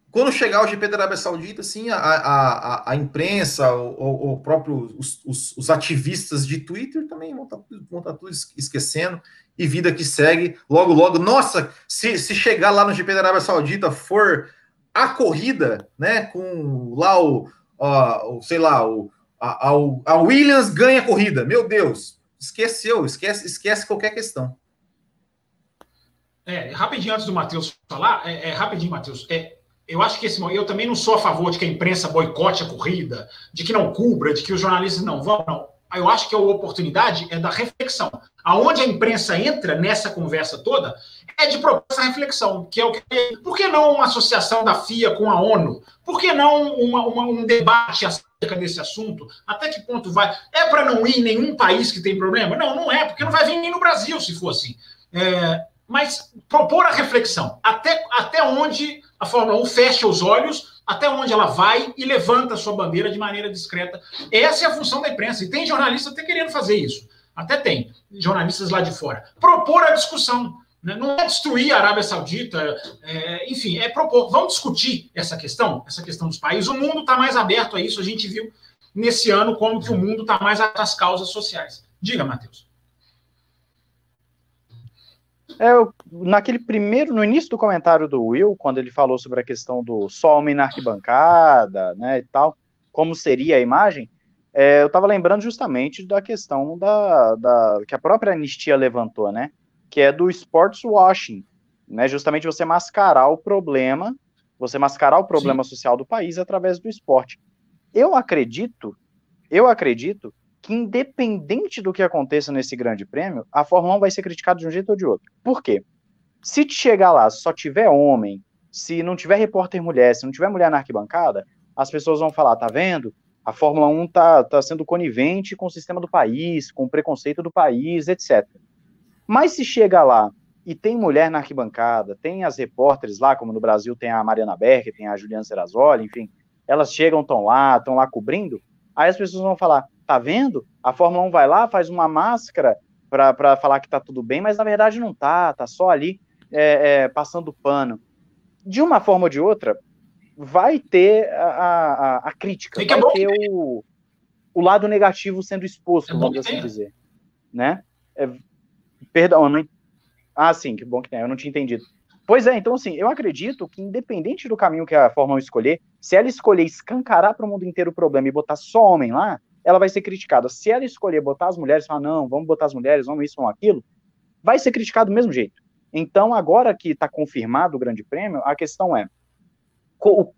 quando chegar o GP da Arábia Saudita, sim, a, a, a imprensa, o, o próprio os, os, os, ativistas de Twitter também vão estar, tá vão estar tá tudo esquecendo e vida que segue. Logo, logo, nossa, se, se chegar lá no GP da Arábia Saudita for a corrida, né, com lá o, o sei lá, o, a, a Williams ganha a corrida, meu Deus, esqueceu, esquece, esquece qualquer questão. É, rapidinho antes do Matheus falar, é, é rapidinho, Matheus. É, eu acho que esse eu também não sou a favor de que a imprensa boicote a corrida, de que não cubra, de que os jornalistas não vão, não. Eu acho que a oportunidade é da reflexão. Aonde a imprensa entra nessa conversa toda é de propor essa reflexão, que é o que. Por que não uma associação da FIA com a ONU? Por que não uma, uma, um debate acerca desse assunto? Até que ponto vai? É para não ir em nenhum país que tem problema? Não, não é, porque não vai vir nem no Brasil se for assim. É, mas propor a reflexão. Até, até onde a Fórmula 1 fecha os olhos, até onde ela vai e levanta a sua bandeira de maneira discreta. Essa é a função da imprensa. E tem jornalista até querendo fazer isso. Até tem jornalistas lá de fora. Propor a discussão. Né? Não é destruir a Arábia Saudita, é, enfim, é propor. Vamos discutir essa questão, essa questão dos países. O mundo está mais aberto a isso. A gente viu nesse ano como que o mundo está mais às causas sociais. Diga, Matheus. É, naquele primeiro, no início do comentário do Will, quando ele falou sobre a questão do só homem na arquibancada, né, e tal, como seria a imagem, é, eu estava lembrando justamente da questão da, da, que a própria anistia levantou, né, que é do sports washing, né, justamente você mascarar o problema, você mascarar o problema Sim. social do país através do esporte. Eu acredito, eu acredito que, independente do que aconteça nesse grande prêmio, a Fórmula 1 vai ser criticada de um jeito ou de outro. Por quê? Se chegar lá, só tiver homem, se não tiver repórter mulher, se não tiver mulher na arquibancada, as pessoas vão falar, tá vendo? A Fórmula 1 tá, tá sendo conivente com o sistema do país, com o preconceito do país, etc. Mas se chega lá e tem mulher na arquibancada, tem as repórteres lá, como no Brasil tem a Mariana Berger, tem a Juliana Serrazoli, enfim, elas chegam, estão lá, estão lá cobrindo, aí as pessoas vão falar, tá vendo? A Fórmula 1 vai lá, faz uma máscara para falar que tá tudo bem, mas na verdade não tá, tá só ali é, é, passando pano. De uma forma ou de outra, vai ter a, a, a crítica, vai ter o, o lado negativo sendo exposto, é vamos assim dizer. Né? É, perdão, não, ah, sim, que bom que tem, eu não tinha entendido. Pois é, então assim, eu acredito que independente do caminho que a Fórmula 1 escolher, se ela escolher escancarar para o mundo inteiro o problema e botar só homem lá, ela vai ser criticada. Se ela escolher botar as mulheres, falar, não, vamos botar as mulheres, vamos isso, vamos aquilo, vai ser criticado do mesmo jeito. Então, agora que está confirmado o Grande Prêmio, a questão é,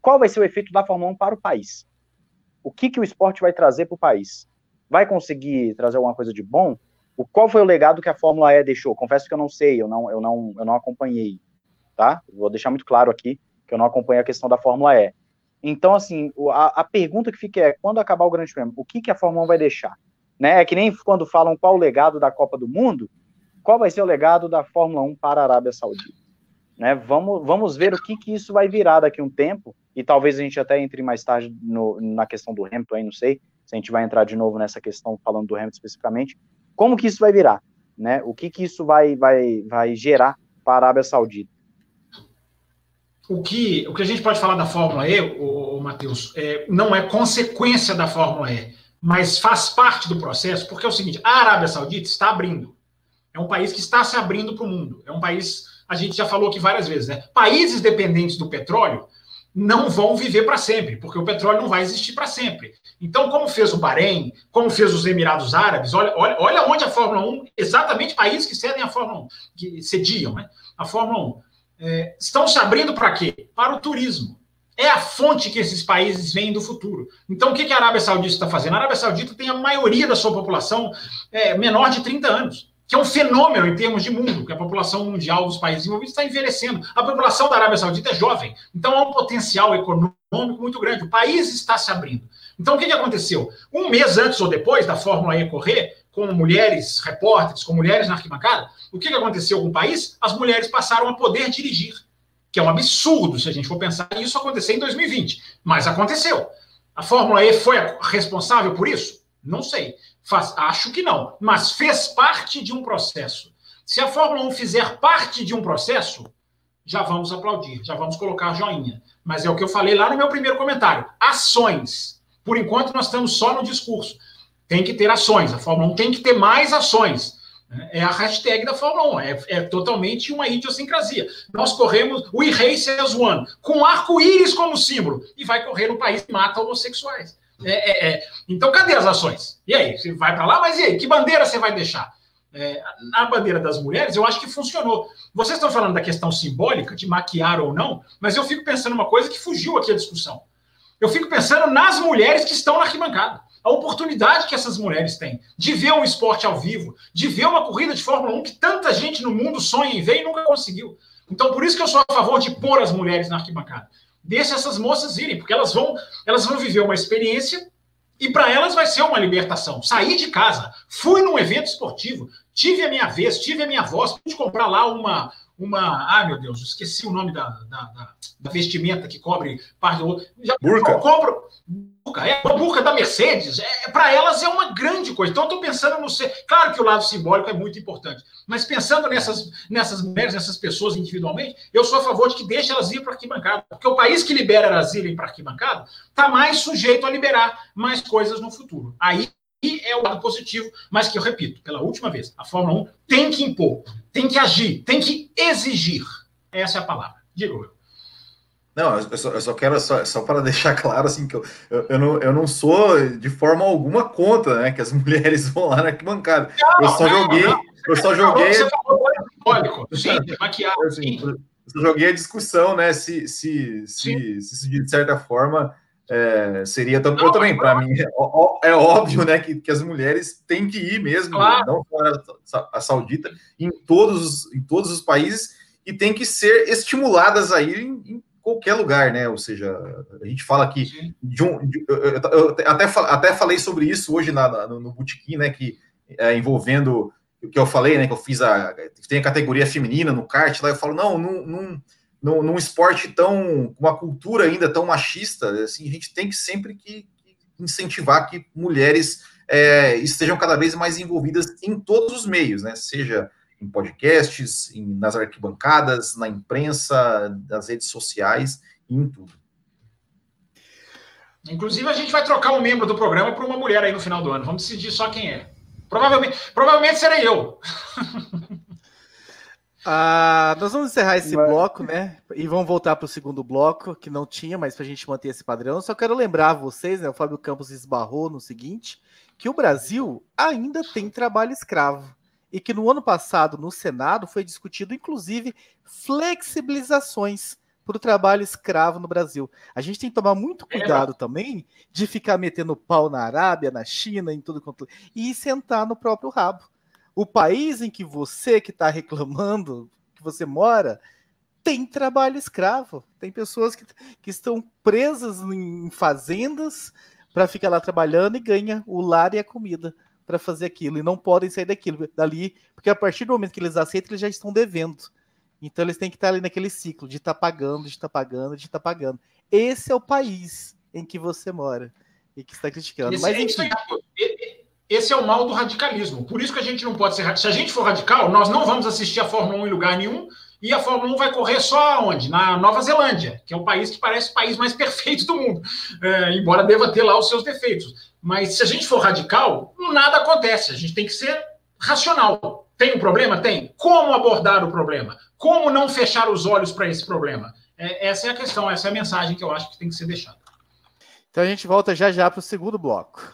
qual vai ser o efeito da Fórmula 1 para o país? O que, que o esporte vai trazer para o país? Vai conseguir trazer alguma coisa de bom? O, qual foi o legado que a Fórmula E deixou? Confesso que eu não sei, eu não, eu não, eu não acompanhei, tá? Vou deixar muito claro aqui que eu não acompanhei a questão da Fórmula E. Então, assim, a, a, pergunta que fica é, quando acabar o Grande Prêmio, o que, que a Fórmula 1 vai deixar? Né? É que nem quando falam qual o legado da Copa do Mundo, qual vai ser o legado da Fórmula 1 para a Arábia Saudita? Né? Vamos, vamos ver o que, que isso vai virar daqui a um tempo, e talvez a gente até entre mais tarde no, na questão do Hamilton, aí, não sei se a gente vai entrar de novo nessa questão, falando do Hamilton especificamente, como que isso vai virar? Né? O que, que isso vai, vai, vai gerar para a Arábia Saudita? o que, o que a gente pode falar da Fórmula E, o, o Matheus, é, não é consequência da Fórmula E, mas faz parte do processo, porque é o seguinte: a Arábia Saudita está abrindo. É um país que está se abrindo para o mundo. É um país, a gente já falou aqui várias vezes, né? Países dependentes do petróleo não vão viver para sempre, porque o petróleo não vai existir para sempre. Então, como fez o Bahrein, como fez os Emirados Árabes, olha, olha, olha onde a Fórmula 1, exatamente países que cedem a Fórmula 1, que cediam né, a Fórmula 1 é, estão se abrindo para quê? Para o turismo. É a fonte que esses países vêm do futuro. Então, o que a Arábia Saudita está fazendo? A Arábia Saudita tem a maioria da sua população é, menor de 30 anos, que é um fenômeno em termos de mundo, que a população mundial dos países envolvidos está envelhecendo. A população da Arábia Saudita é jovem, então há um potencial econômico muito grande. O país está se abrindo. Então, o que, que aconteceu? Um mês antes ou depois da Fórmula E correr, com mulheres repórteres, com mulheres na arquibancada, o que, que aconteceu com o país? As mulheres passaram a poder dirigir, que é um absurdo se a gente for pensar isso acontecer em 2020. Mas aconteceu. A Fórmula E foi responsável por isso? Não sei. Faz, acho que não. Mas fez parte de um processo. Se a Fórmula 1 fizer parte de um processo, já vamos aplaudir, já vamos colocar joinha. Mas é o que eu falei lá no meu primeiro comentário. Ações. Por enquanto, nós estamos só no discurso tem que ter ações. A Fórmula 1 tem que ter mais ações. É a hashtag da Fórmula 1. É, é totalmente uma idiosincrasia. Nós corremos We Race as One, com arco-íris como símbolo, e vai correr no país que mata homossexuais. É, é, é. Então, cadê as ações? E aí? Você vai para lá, mas e aí? Que bandeira você vai deixar? é, na bandeira das mulheres, eu acho que funcionou. Vocês estão falando da questão simbólica, de maquiar ou não, mas eu fico pensando uma coisa que fugiu aqui a discussão. Eu fico pensando nas mulheres que estão na arquibancada. A oportunidade que essas mulheres têm de ver um esporte ao vivo, de ver uma corrida de Fórmula 1 que tanta gente no mundo sonha em ver e nunca conseguiu. Então, por isso que eu sou a favor de pôr as mulheres na arquibancada. Deixe essas moças irem, porque elas vão, elas vão viver uma experiência e para elas vai ser uma libertação. Sair de casa, fui num evento esportivo, tive a minha vez, tive a minha voz, pude comprar lá uma. Uma ah, meu Deus, esqueci o nome da, da, da, da vestimenta que cobre parte do outro. Já burca. compro. Burca, é a burca da Mercedes. É, para elas é uma grande coisa. Então, estou pensando no ser. Claro que o lado simbólico é muito importante, mas pensando nessas, nessas mulheres, nessas pessoas individualmente, eu sou a favor de que deixe elas ir para arquibancada. Porque o país que libera elas irem para arquibancada está mais sujeito a liberar mais coisas no futuro. Aí é o lado positivo, mas que eu repito, pela última vez, a Fórmula 1 tem que impor, tem que agir, tem que exigir. Essa é a palavra. Digo eu. Não, eu só, eu só quero, só, só, para deixar claro, assim, que eu, eu, eu, não, eu não sou de forma alguma contra, né, que as mulheres vão lá na arquibancada. eu só não, joguei, não, eu só joguei... Você falou, gente, maquiagem. Assim, eu joguei a discussão, né, se, se, se, se, de certa forma é, seria não, eu também, para mim, é, é, óbvio, né, que, que as mulheres têm que ir mesmo, claro. não só a, Saudita, em todos, em todos os países, e tem que ser estimuladas a ir em, em qualquer lugar, né? Ou seja, a gente fala aqui de um. De, eu, eu, até, até falei sobre isso hoje na, na, no Botequim, né? Que é, envolvendo o que eu falei, né? Que eu fiz a. Tem a categoria feminina no kart lá, eu falo, não, num, num, num, num esporte tão. uma cultura ainda tão machista, assim, a gente tem que sempre que, incentivar que mulheres é, estejam cada vez mais envolvidas em todos os meios, né? Seja em podcasts, em, nas arquibancadas, na imprensa, nas redes sociais em tudo. Inclusive, a gente vai trocar um membro do programa por uma mulher aí no final do ano. Vamos decidir só quem é. Provavelmente, provavelmente serei eu. Ah, nós vamos encerrar esse mas... bloco, né? E vamos voltar para o segundo bloco, que não tinha, mas para a gente manter esse padrão. Só quero lembrar vocês, né? O Fábio Campos esbarrou no seguinte: que o Brasil ainda tem trabalho escravo e que no ano passado, no Senado, foi discutido, inclusive, flexibilizações para o trabalho escravo no Brasil. A gente tem que tomar muito é, cuidado também de ficar metendo pau na Arábia, na China, em tudo quanto. e sentar no próprio rabo. O país em que você que está reclamando, que você mora, tem trabalho escravo. Tem pessoas que, que estão presas em fazendas para ficar lá trabalhando e ganha o lar e a comida para fazer aquilo e não podem sair daquilo dali, porque a partir do momento que eles aceitam, eles já estão devendo. Então eles têm que estar ali naquele ciclo de estar tá pagando, de estar tá pagando, de estar tá pagando. Esse é o país em que você mora e que está criticando. Esse, Mas, enfim... esse é o mal do radicalismo. Por isso que a gente não pode ser. Se a gente for radical, nós não vamos assistir a Fórmula 1 em lugar nenhum. E a Fórmula 1 vai correr só onde? Na Nova Zelândia, que é o país que parece o país mais perfeito do mundo, é, embora deva ter lá os seus defeitos. Mas se a gente for radical, nada acontece. A gente tem que ser racional. Tem um problema? Tem. Como abordar o problema? Como não fechar os olhos para esse problema? É, essa é a questão, essa é a mensagem que eu acho que tem que ser deixada. Então a gente volta já já para o segundo bloco.